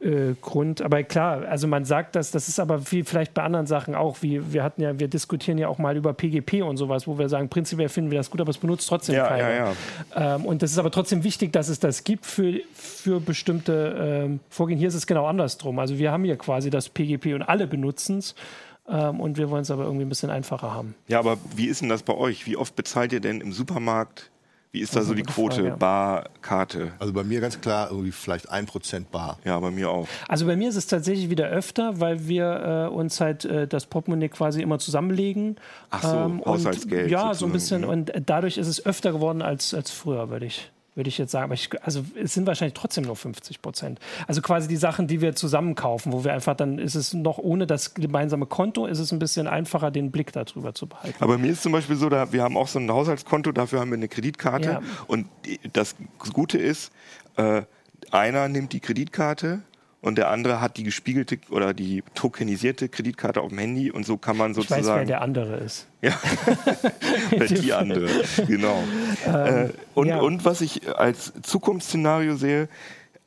äh, Grund. Aber klar, also man sagt das, das ist aber wie vielleicht bei anderen Sachen auch, wie wir hatten ja, wir diskutieren ja auch mal über PGP und sowas, wo wir sagen, prinzipiell finden wir das gut, aber es benutzt trotzdem ja, keiner. Ja, ja. Ähm, und das ist aber trotzdem wichtig, dass es das gibt für, für bestimmte ähm, Vorgehen. Hier ist es genau andersrum. Also wir haben hier quasi das PGP und alle benutzen es. Ähm, und wir wollen es aber irgendwie ein bisschen einfacher haben. Ja, aber wie ist denn das bei euch? Wie oft bezahlt ihr denn im Supermarkt? Wie ist da so die Quote? Frage, ja. Bar, Karte? Also bei mir ganz klar irgendwie vielleicht ein Prozent Bar. Ja, bei mir auch. Also bei mir ist es tatsächlich wieder öfter, weil wir äh, uns halt äh, das Portemonnaie quasi immer zusammenlegen. Ach so, ähm, Haushaltsgeld. Ja, sozusagen. so ein bisschen. Mhm. Und dadurch ist es öfter geworden als, als früher, würde ich würde ich jetzt sagen. Aber ich, also es sind wahrscheinlich trotzdem nur 50 Prozent. Also quasi die Sachen, die wir zusammen kaufen, wo wir einfach dann ist es noch ohne das gemeinsame Konto, ist es ein bisschen einfacher, den Blick darüber zu behalten. Aber mir ist zum Beispiel so, da, wir haben auch so ein Haushaltskonto, dafür haben wir eine Kreditkarte. Ja. Und das Gute ist, äh, einer nimmt die Kreditkarte und der andere hat die gespiegelte oder die tokenisierte Kreditkarte auf dem Handy und so kann man sozusagen. Ich weiß, wer der andere ist. Ja, *laughs* oder die andere, genau. Ähm, äh, und, ja. und was ich als Zukunftsszenario sehe,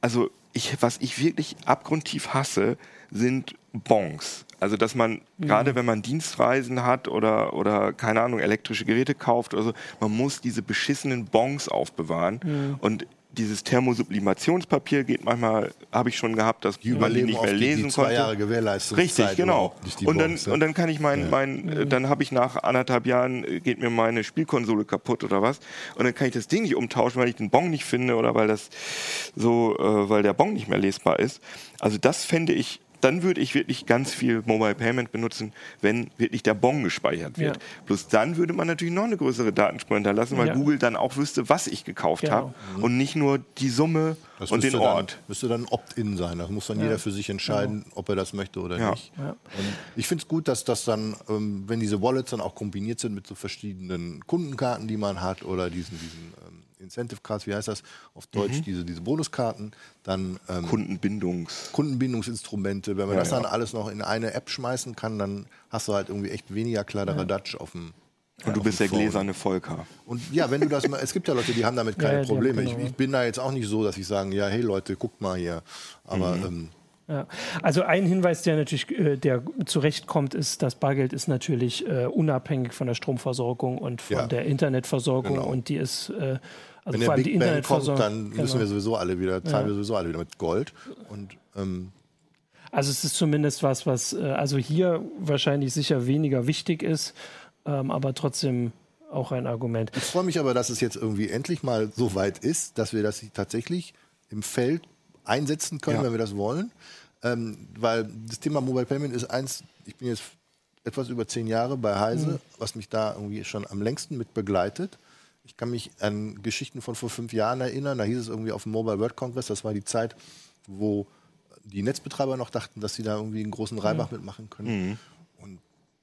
also ich, was ich wirklich abgrundtief hasse, sind Bons. Also dass man, mhm. gerade wenn man Dienstreisen hat oder, oder keine Ahnung, elektrische Geräte kauft oder so, man muss diese beschissenen Bons aufbewahren. Mhm. Und dieses Thermosublimationspapier geht manchmal, habe ich schon gehabt, dass die man die nicht mehr lesen die, die zwei konnte. Jahre Gewährleistungszeit Richtig, genau. Und dann, und dann kann ich mein, mein äh, dann habe ich nach anderthalb Jahren, äh, geht mir meine Spielkonsole kaputt oder was. Und dann kann ich das Ding nicht umtauschen, weil ich den Bon nicht finde oder weil das so, äh, weil der Bon nicht mehr lesbar ist. Also das fände ich dann würde ich wirklich ganz viel Mobile Payment benutzen, wenn wirklich der Bon gespeichert wird. Ja. Bloß dann würde man natürlich noch eine größere Datenspur hinterlassen, weil ja. Google dann auch wüsste, was ich gekauft genau. habe mhm. und nicht nur die Summe das und den Ort. Dann, müsste dann Opt-in sein. Das muss dann ja. jeder für sich entscheiden, genau. ob er das möchte oder nicht. Und ich finde es gut, dass das dann, ähm, wenn diese Wallets dann auch kombiniert sind mit so verschiedenen Kundenkarten, die man hat oder diesen, diesen ähm, Incentive Cards, wie heißt das auf Deutsch, mhm. diese, diese Bonuskarten, dann ähm, Kundenbindungs Kundenbindungsinstrumente. Wenn man ja, das dann ja. alles noch in eine App schmeißen kann, dann hast du halt irgendwie echt weniger Kladderadatsch ja. auf dem und du bist der gläserne Volker. Und ja, wenn du das mal, es gibt ja Leute, die haben damit keine Probleme. Genau. Ich, ich, bin da jetzt auch nicht so, dass ich sagen, ja, hey Leute, guckt mal hier. Aber mhm. ähm, ja. Also ein Hinweis, der natürlich äh, der zurechtkommt, ist, das Bargeld ist natürlich äh, unabhängig von der Stromversorgung und von ja. der Internetversorgung genau. und die ist äh, also Wenn der Big Bang kommt, dann genau. müssen wir sowieso alle wieder, zahlen ja. wir sowieso alle wieder mit Gold. Und, ähm, also es ist zumindest was, was äh, also hier wahrscheinlich sicher weniger wichtig ist, ähm, aber trotzdem auch ein Argument. Ich freue mich aber, dass es jetzt irgendwie endlich mal so weit ist, dass wir das tatsächlich im Feld einsetzen können, ja. wenn wir das wollen. Ähm, weil das Thema Mobile Payment ist eins, ich bin jetzt etwas über zehn Jahre bei Heise, mhm. was mich da irgendwie schon am längsten mit begleitet. Ich kann mich an Geschichten von vor fünf Jahren erinnern. Da hieß es irgendwie auf dem Mobile World Congress, das war die Zeit, wo die Netzbetreiber noch dachten, dass sie da irgendwie einen großen Reibach mhm. mitmachen können. Mhm. Und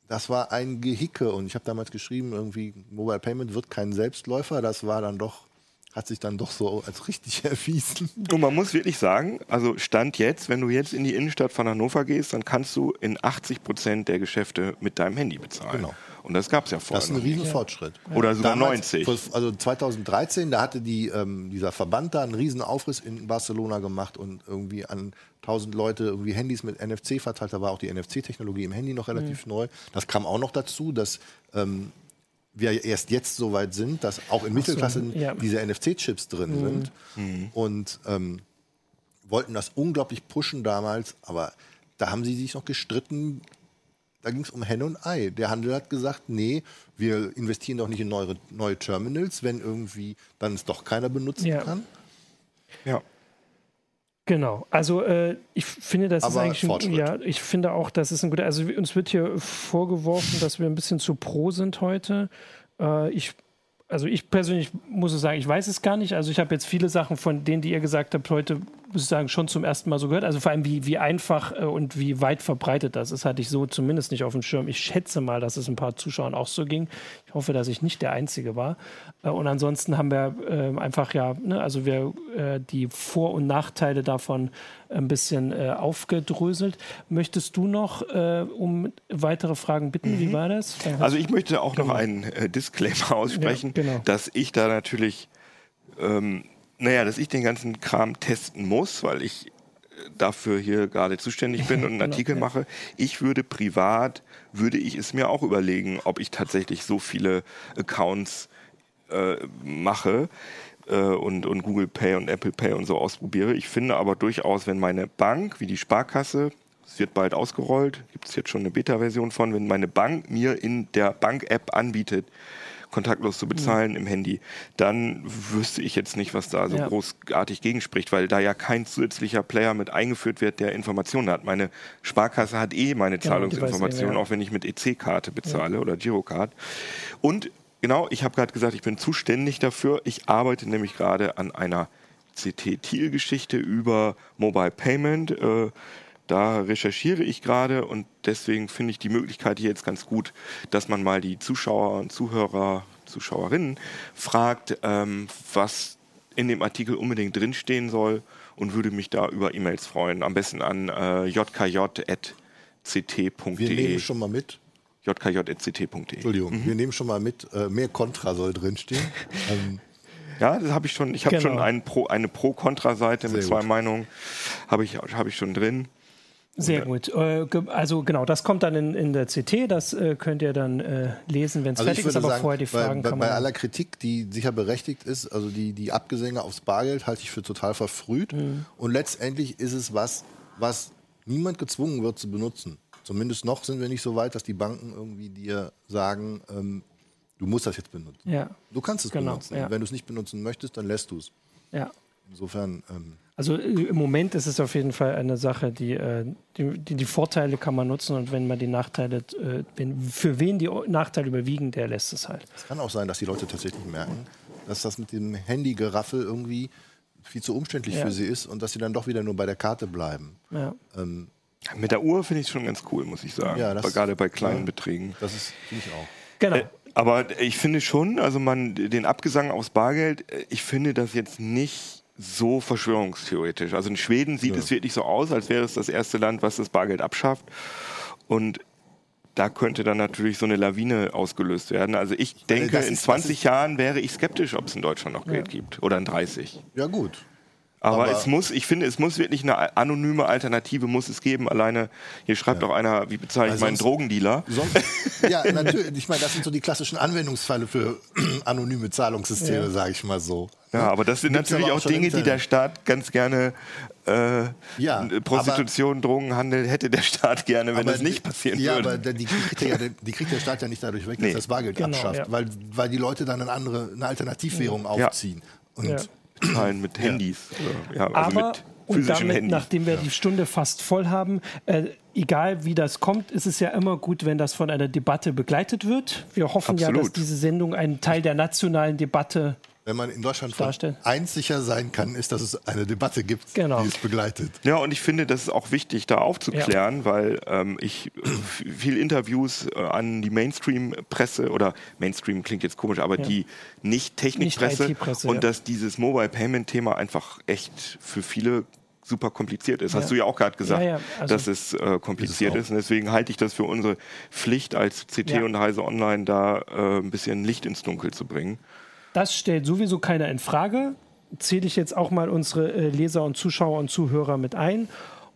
das war ein Gehicke. Und ich habe damals geschrieben, irgendwie Mobile Payment wird kein Selbstläufer. Das war dann doch hat sich dann doch so als richtig *laughs* erwiesen. Und man muss wirklich sagen, also Stand jetzt, wenn du jetzt in die Innenstadt von Hannover gehst, dann kannst du in 80 Prozent der Geschäfte mit deinem Handy bezahlen. Genau. Und das gab es ja vorher. Das ist ein Riesenfortschritt. Ja. Oder sogar Damals, 90. Also 2013, da hatte die, ähm, dieser Verband da einen Riesenaufriss in Barcelona gemacht und irgendwie an 1000 Leute irgendwie Handys mit NFC verteilt. Da war auch die NFC-Technologie im Handy noch relativ mhm. neu. Das kam auch noch dazu, dass ähm, wir erst jetzt so weit sind, dass auch in Mittelklassen so, ja. diese NFC-Chips drin mhm. sind. Mhm. Und ähm, wollten das unglaublich pushen damals, aber da haben sie sich noch gestritten. Da ging es um Henne und Ei. Der Handel hat gesagt, nee, wir investieren doch nicht in neue, neue Terminals, wenn irgendwie dann es doch keiner benutzen ja. kann. Ja. Genau, also äh, ich finde, das Aber ist eigentlich ein, ja, ich finde auch, das ist ein guter, also uns wird hier vorgeworfen, dass wir ein bisschen zu pro sind heute. Äh, ich also ich persönlich muss sagen, ich weiß es gar nicht. Also ich habe jetzt viele Sachen von denen, die ihr gesagt habt, heute muss ich sagen, schon zum ersten Mal so gehört. Also vor allem, wie, wie einfach äh, und wie weit verbreitet das ist, hatte ich so zumindest nicht auf dem Schirm. Ich schätze mal, dass es ein paar Zuschauern auch so ging. Ich hoffe, dass ich nicht der Einzige war. Äh, und ansonsten haben wir äh, einfach ja, ne, also wir äh, die Vor- und Nachteile davon ein bisschen aufgedröselt. Möchtest du noch um weitere Fragen bitten? Mhm. Wie war das? Also ich möchte auch genau. noch einen Disclaimer aussprechen, ja, genau. dass ich da natürlich ähm, naja, dass ich den ganzen Kram testen muss, weil ich äh, dafür hier gerade zuständig bin und einen *laughs* Artikel mache. Ich würde privat, würde ich es mir auch überlegen, ob ich tatsächlich so viele Accounts äh, mache äh, und, und Google Pay und Apple Pay und so ausprobiere. Ich finde aber durchaus, wenn meine Bank, wie die Sparkasse, es wird bald ausgerollt, gibt es jetzt schon eine Beta-Version von, wenn meine Bank mir in der Bank-App anbietet, kontaktlos zu bezahlen mhm. im Handy, dann wüsste ich jetzt nicht, was da so ja. großartig gegenspricht, weil da ja kein zusätzlicher Player mit eingeführt wird, der Informationen hat. Meine Sparkasse hat eh meine genau, Zahlungsinformationen, ja. auch wenn ich mit EC-Karte bezahle oder Girocard. Und genau, ich habe gerade gesagt, ich bin zuständig dafür. Ich arbeite nämlich gerade an einer CT-Thiel-Geschichte über Mobile Payment. Äh, da recherchiere ich gerade und deswegen finde ich die Möglichkeit hier jetzt ganz gut, dass man mal die Zuschauer und Zuhörer, Zuschauerinnen fragt, ähm, was in dem Artikel unbedingt drinstehen soll und würde mich da über E-Mails freuen. Am besten an äh, jkj.ct.de. Wir nehmen schon mal mit. jkj.ct.de. Entschuldigung, mhm. wir nehmen schon mal mit, äh, mehr Kontra soll drinstehen. *laughs* ähm, ja, das habe ich schon. Ich habe genau. schon ein Pro, eine Pro-Kontra-Seite mit zwei gut. Meinungen, habe ich, hab ich schon drin. Sehr gut. Äh, also genau, das kommt dann in, in der CT, das äh, könnt ihr dann äh, lesen, wenn es also fertig ist, aber sagen, vorher die Fragen bei, bei, bei aller Kritik, die sicher berechtigt ist, also die, die Abgesänge aufs Bargeld halte ich für total verfrüht. Mhm. Und letztendlich ist es was, was niemand gezwungen wird zu benutzen. Zumindest noch sind wir nicht so weit, dass die Banken irgendwie dir sagen, ähm, du musst das jetzt benutzen. Ja. Du kannst es genau, benutzen. Ja. Wenn du es nicht benutzen möchtest, dann lässt du es. Ja. Insofern. Ähm also äh, im Moment ist es auf jeden Fall eine Sache, die, äh, die, die, die, Vorteile kann man nutzen und wenn man die Nachteile, äh, wenn, für wen die Nachteile überwiegen, der lässt es halt. Es kann auch sein, dass die Leute tatsächlich merken, dass das mit dem Handy-Geraffel irgendwie viel zu umständlich ja. für sie ist und dass sie dann doch wieder nur bei der Karte bleiben. Ja. Ähm, mit der Uhr finde ich es schon ganz cool, muss ich sagen. Ja, das, Gerade bei kleinen ja, Beträgen. Das ist, finde ich auch. Genau. Äh, aber ich finde schon, also man, den Abgesang aufs Bargeld, ich finde das jetzt nicht so verschwörungstheoretisch. Also in Schweden sieht ja. es wirklich so aus, als wäre es das erste Land, was das Bargeld abschafft. Und da könnte dann natürlich so eine Lawine ausgelöst werden. Also ich denke, ist, in 20 Jahren wäre ich skeptisch, ob es in Deutschland noch Geld gibt. Oder in 30. Ja gut. Aber, aber, es muss, ich finde, es muss wirklich eine anonyme Alternative muss es geben. Alleine, hier schreibt ja. auch einer, wie bezahle ich meinen Drogendealer? Sonst, *laughs* ja, natürlich. Ich meine, das sind so die klassischen Anwendungsfälle für *clears throat* anonyme Zahlungssysteme, ja. sage ich mal so. Ja, aber das sind Gibt's natürlich auch Dinge, die der Staat ganz gerne äh, ja, Prostitution, aber, Drogenhandel hätte der Staat gerne, wenn das nicht passieren ja, würde. Ja, aber die kriegt, ja, die *laughs* kriegt, der Staat ja nicht dadurch weg, nee. dass das Bargeld genau, abschafft, ja. weil, weil die Leute dann eine andere eine Alternativwährung aufziehen. Und Zahlen mit Handys. Ja, also Aber mit und damit, Handys. nachdem wir ja. die Stunde fast voll haben, äh, egal wie das kommt, ist es ja immer gut, wenn das von einer Debatte begleitet wird. Wir hoffen Absolut. ja, dass diese Sendung einen Teil der nationalen Debatte wenn man in Deutschland eins sicher sein kann, ist, dass es eine Debatte gibt, genau. die es begleitet. Ja, und ich finde, das ist auch wichtig, da aufzuklären, ja. weil ähm, ich viel Interviews äh, an die Mainstream-Presse oder Mainstream klingt jetzt komisch, aber ja. die nicht Technikpresse nicht und ja. dass dieses Mobile Payment-Thema einfach echt für viele super kompliziert ist. Hast du ja auch gerade gesagt, ja, ja. Also dass es äh, kompliziert ist. Und deswegen halte ich das für unsere Pflicht als CT und Heise Online da äh, ein bisschen Licht ins Dunkel zu bringen. Das stellt sowieso keiner in Frage. Zähle ich jetzt auch mal unsere äh, Leser und Zuschauer und Zuhörer mit ein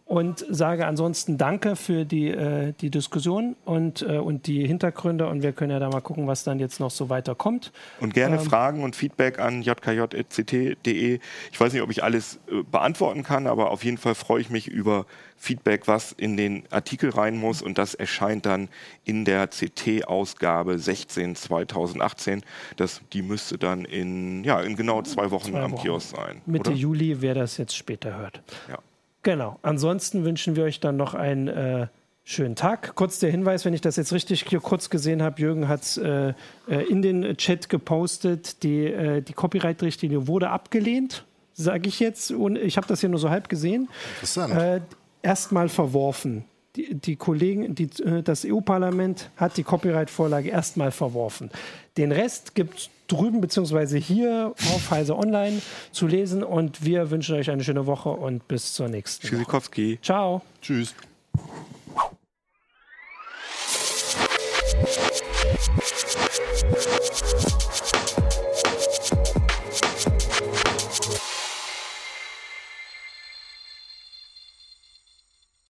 und sage ansonsten Danke für die, äh, die Diskussion und, äh, und die Hintergründe und wir können ja da mal gucken, was dann jetzt noch so weiterkommt. Und gerne ähm, Fragen und Feedback an jkj.ct.de. Ich weiß nicht, ob ich alles äh, beantworten kann, aber auf jeden Fall freue ich mich über Feedback, was in den Artikel rein muss und das erscheint dann in der CT-Ausgabe 16 2018. Das, die müsste dann in, ja, in genau zwei Wochen zwei am Wochen. Kiosk sein. Mitte oder? Juli, wer das jetzt später hört. Ja. Genau. Ansonsten wünschen wir euch dann noch einen äh, schönen Tag. Kurz der Hinweis, wenn ich das jetzt richtig hier kurz gesehen habe, Jürgen hat es äh, äh, in den Chat gepostet, die, äh, die Copyright-Richtlinie wurde abgelehnt, sage ich jetzt. Und ich habe das hier nur so halb gesehen. Interessant. Äh, Erstmal verworfen. Die, die, Kollegen, die, äh, das EU-Parlament hat die Copyright-Vorlage erstmal verworfen. Den Rest gibt es drüben bzw. hier auf Heise Online zu lesen und wir wünschen euch eine schöne Woche und bis zur nächsten. Tschüssikowski. Ciao. Tschüss.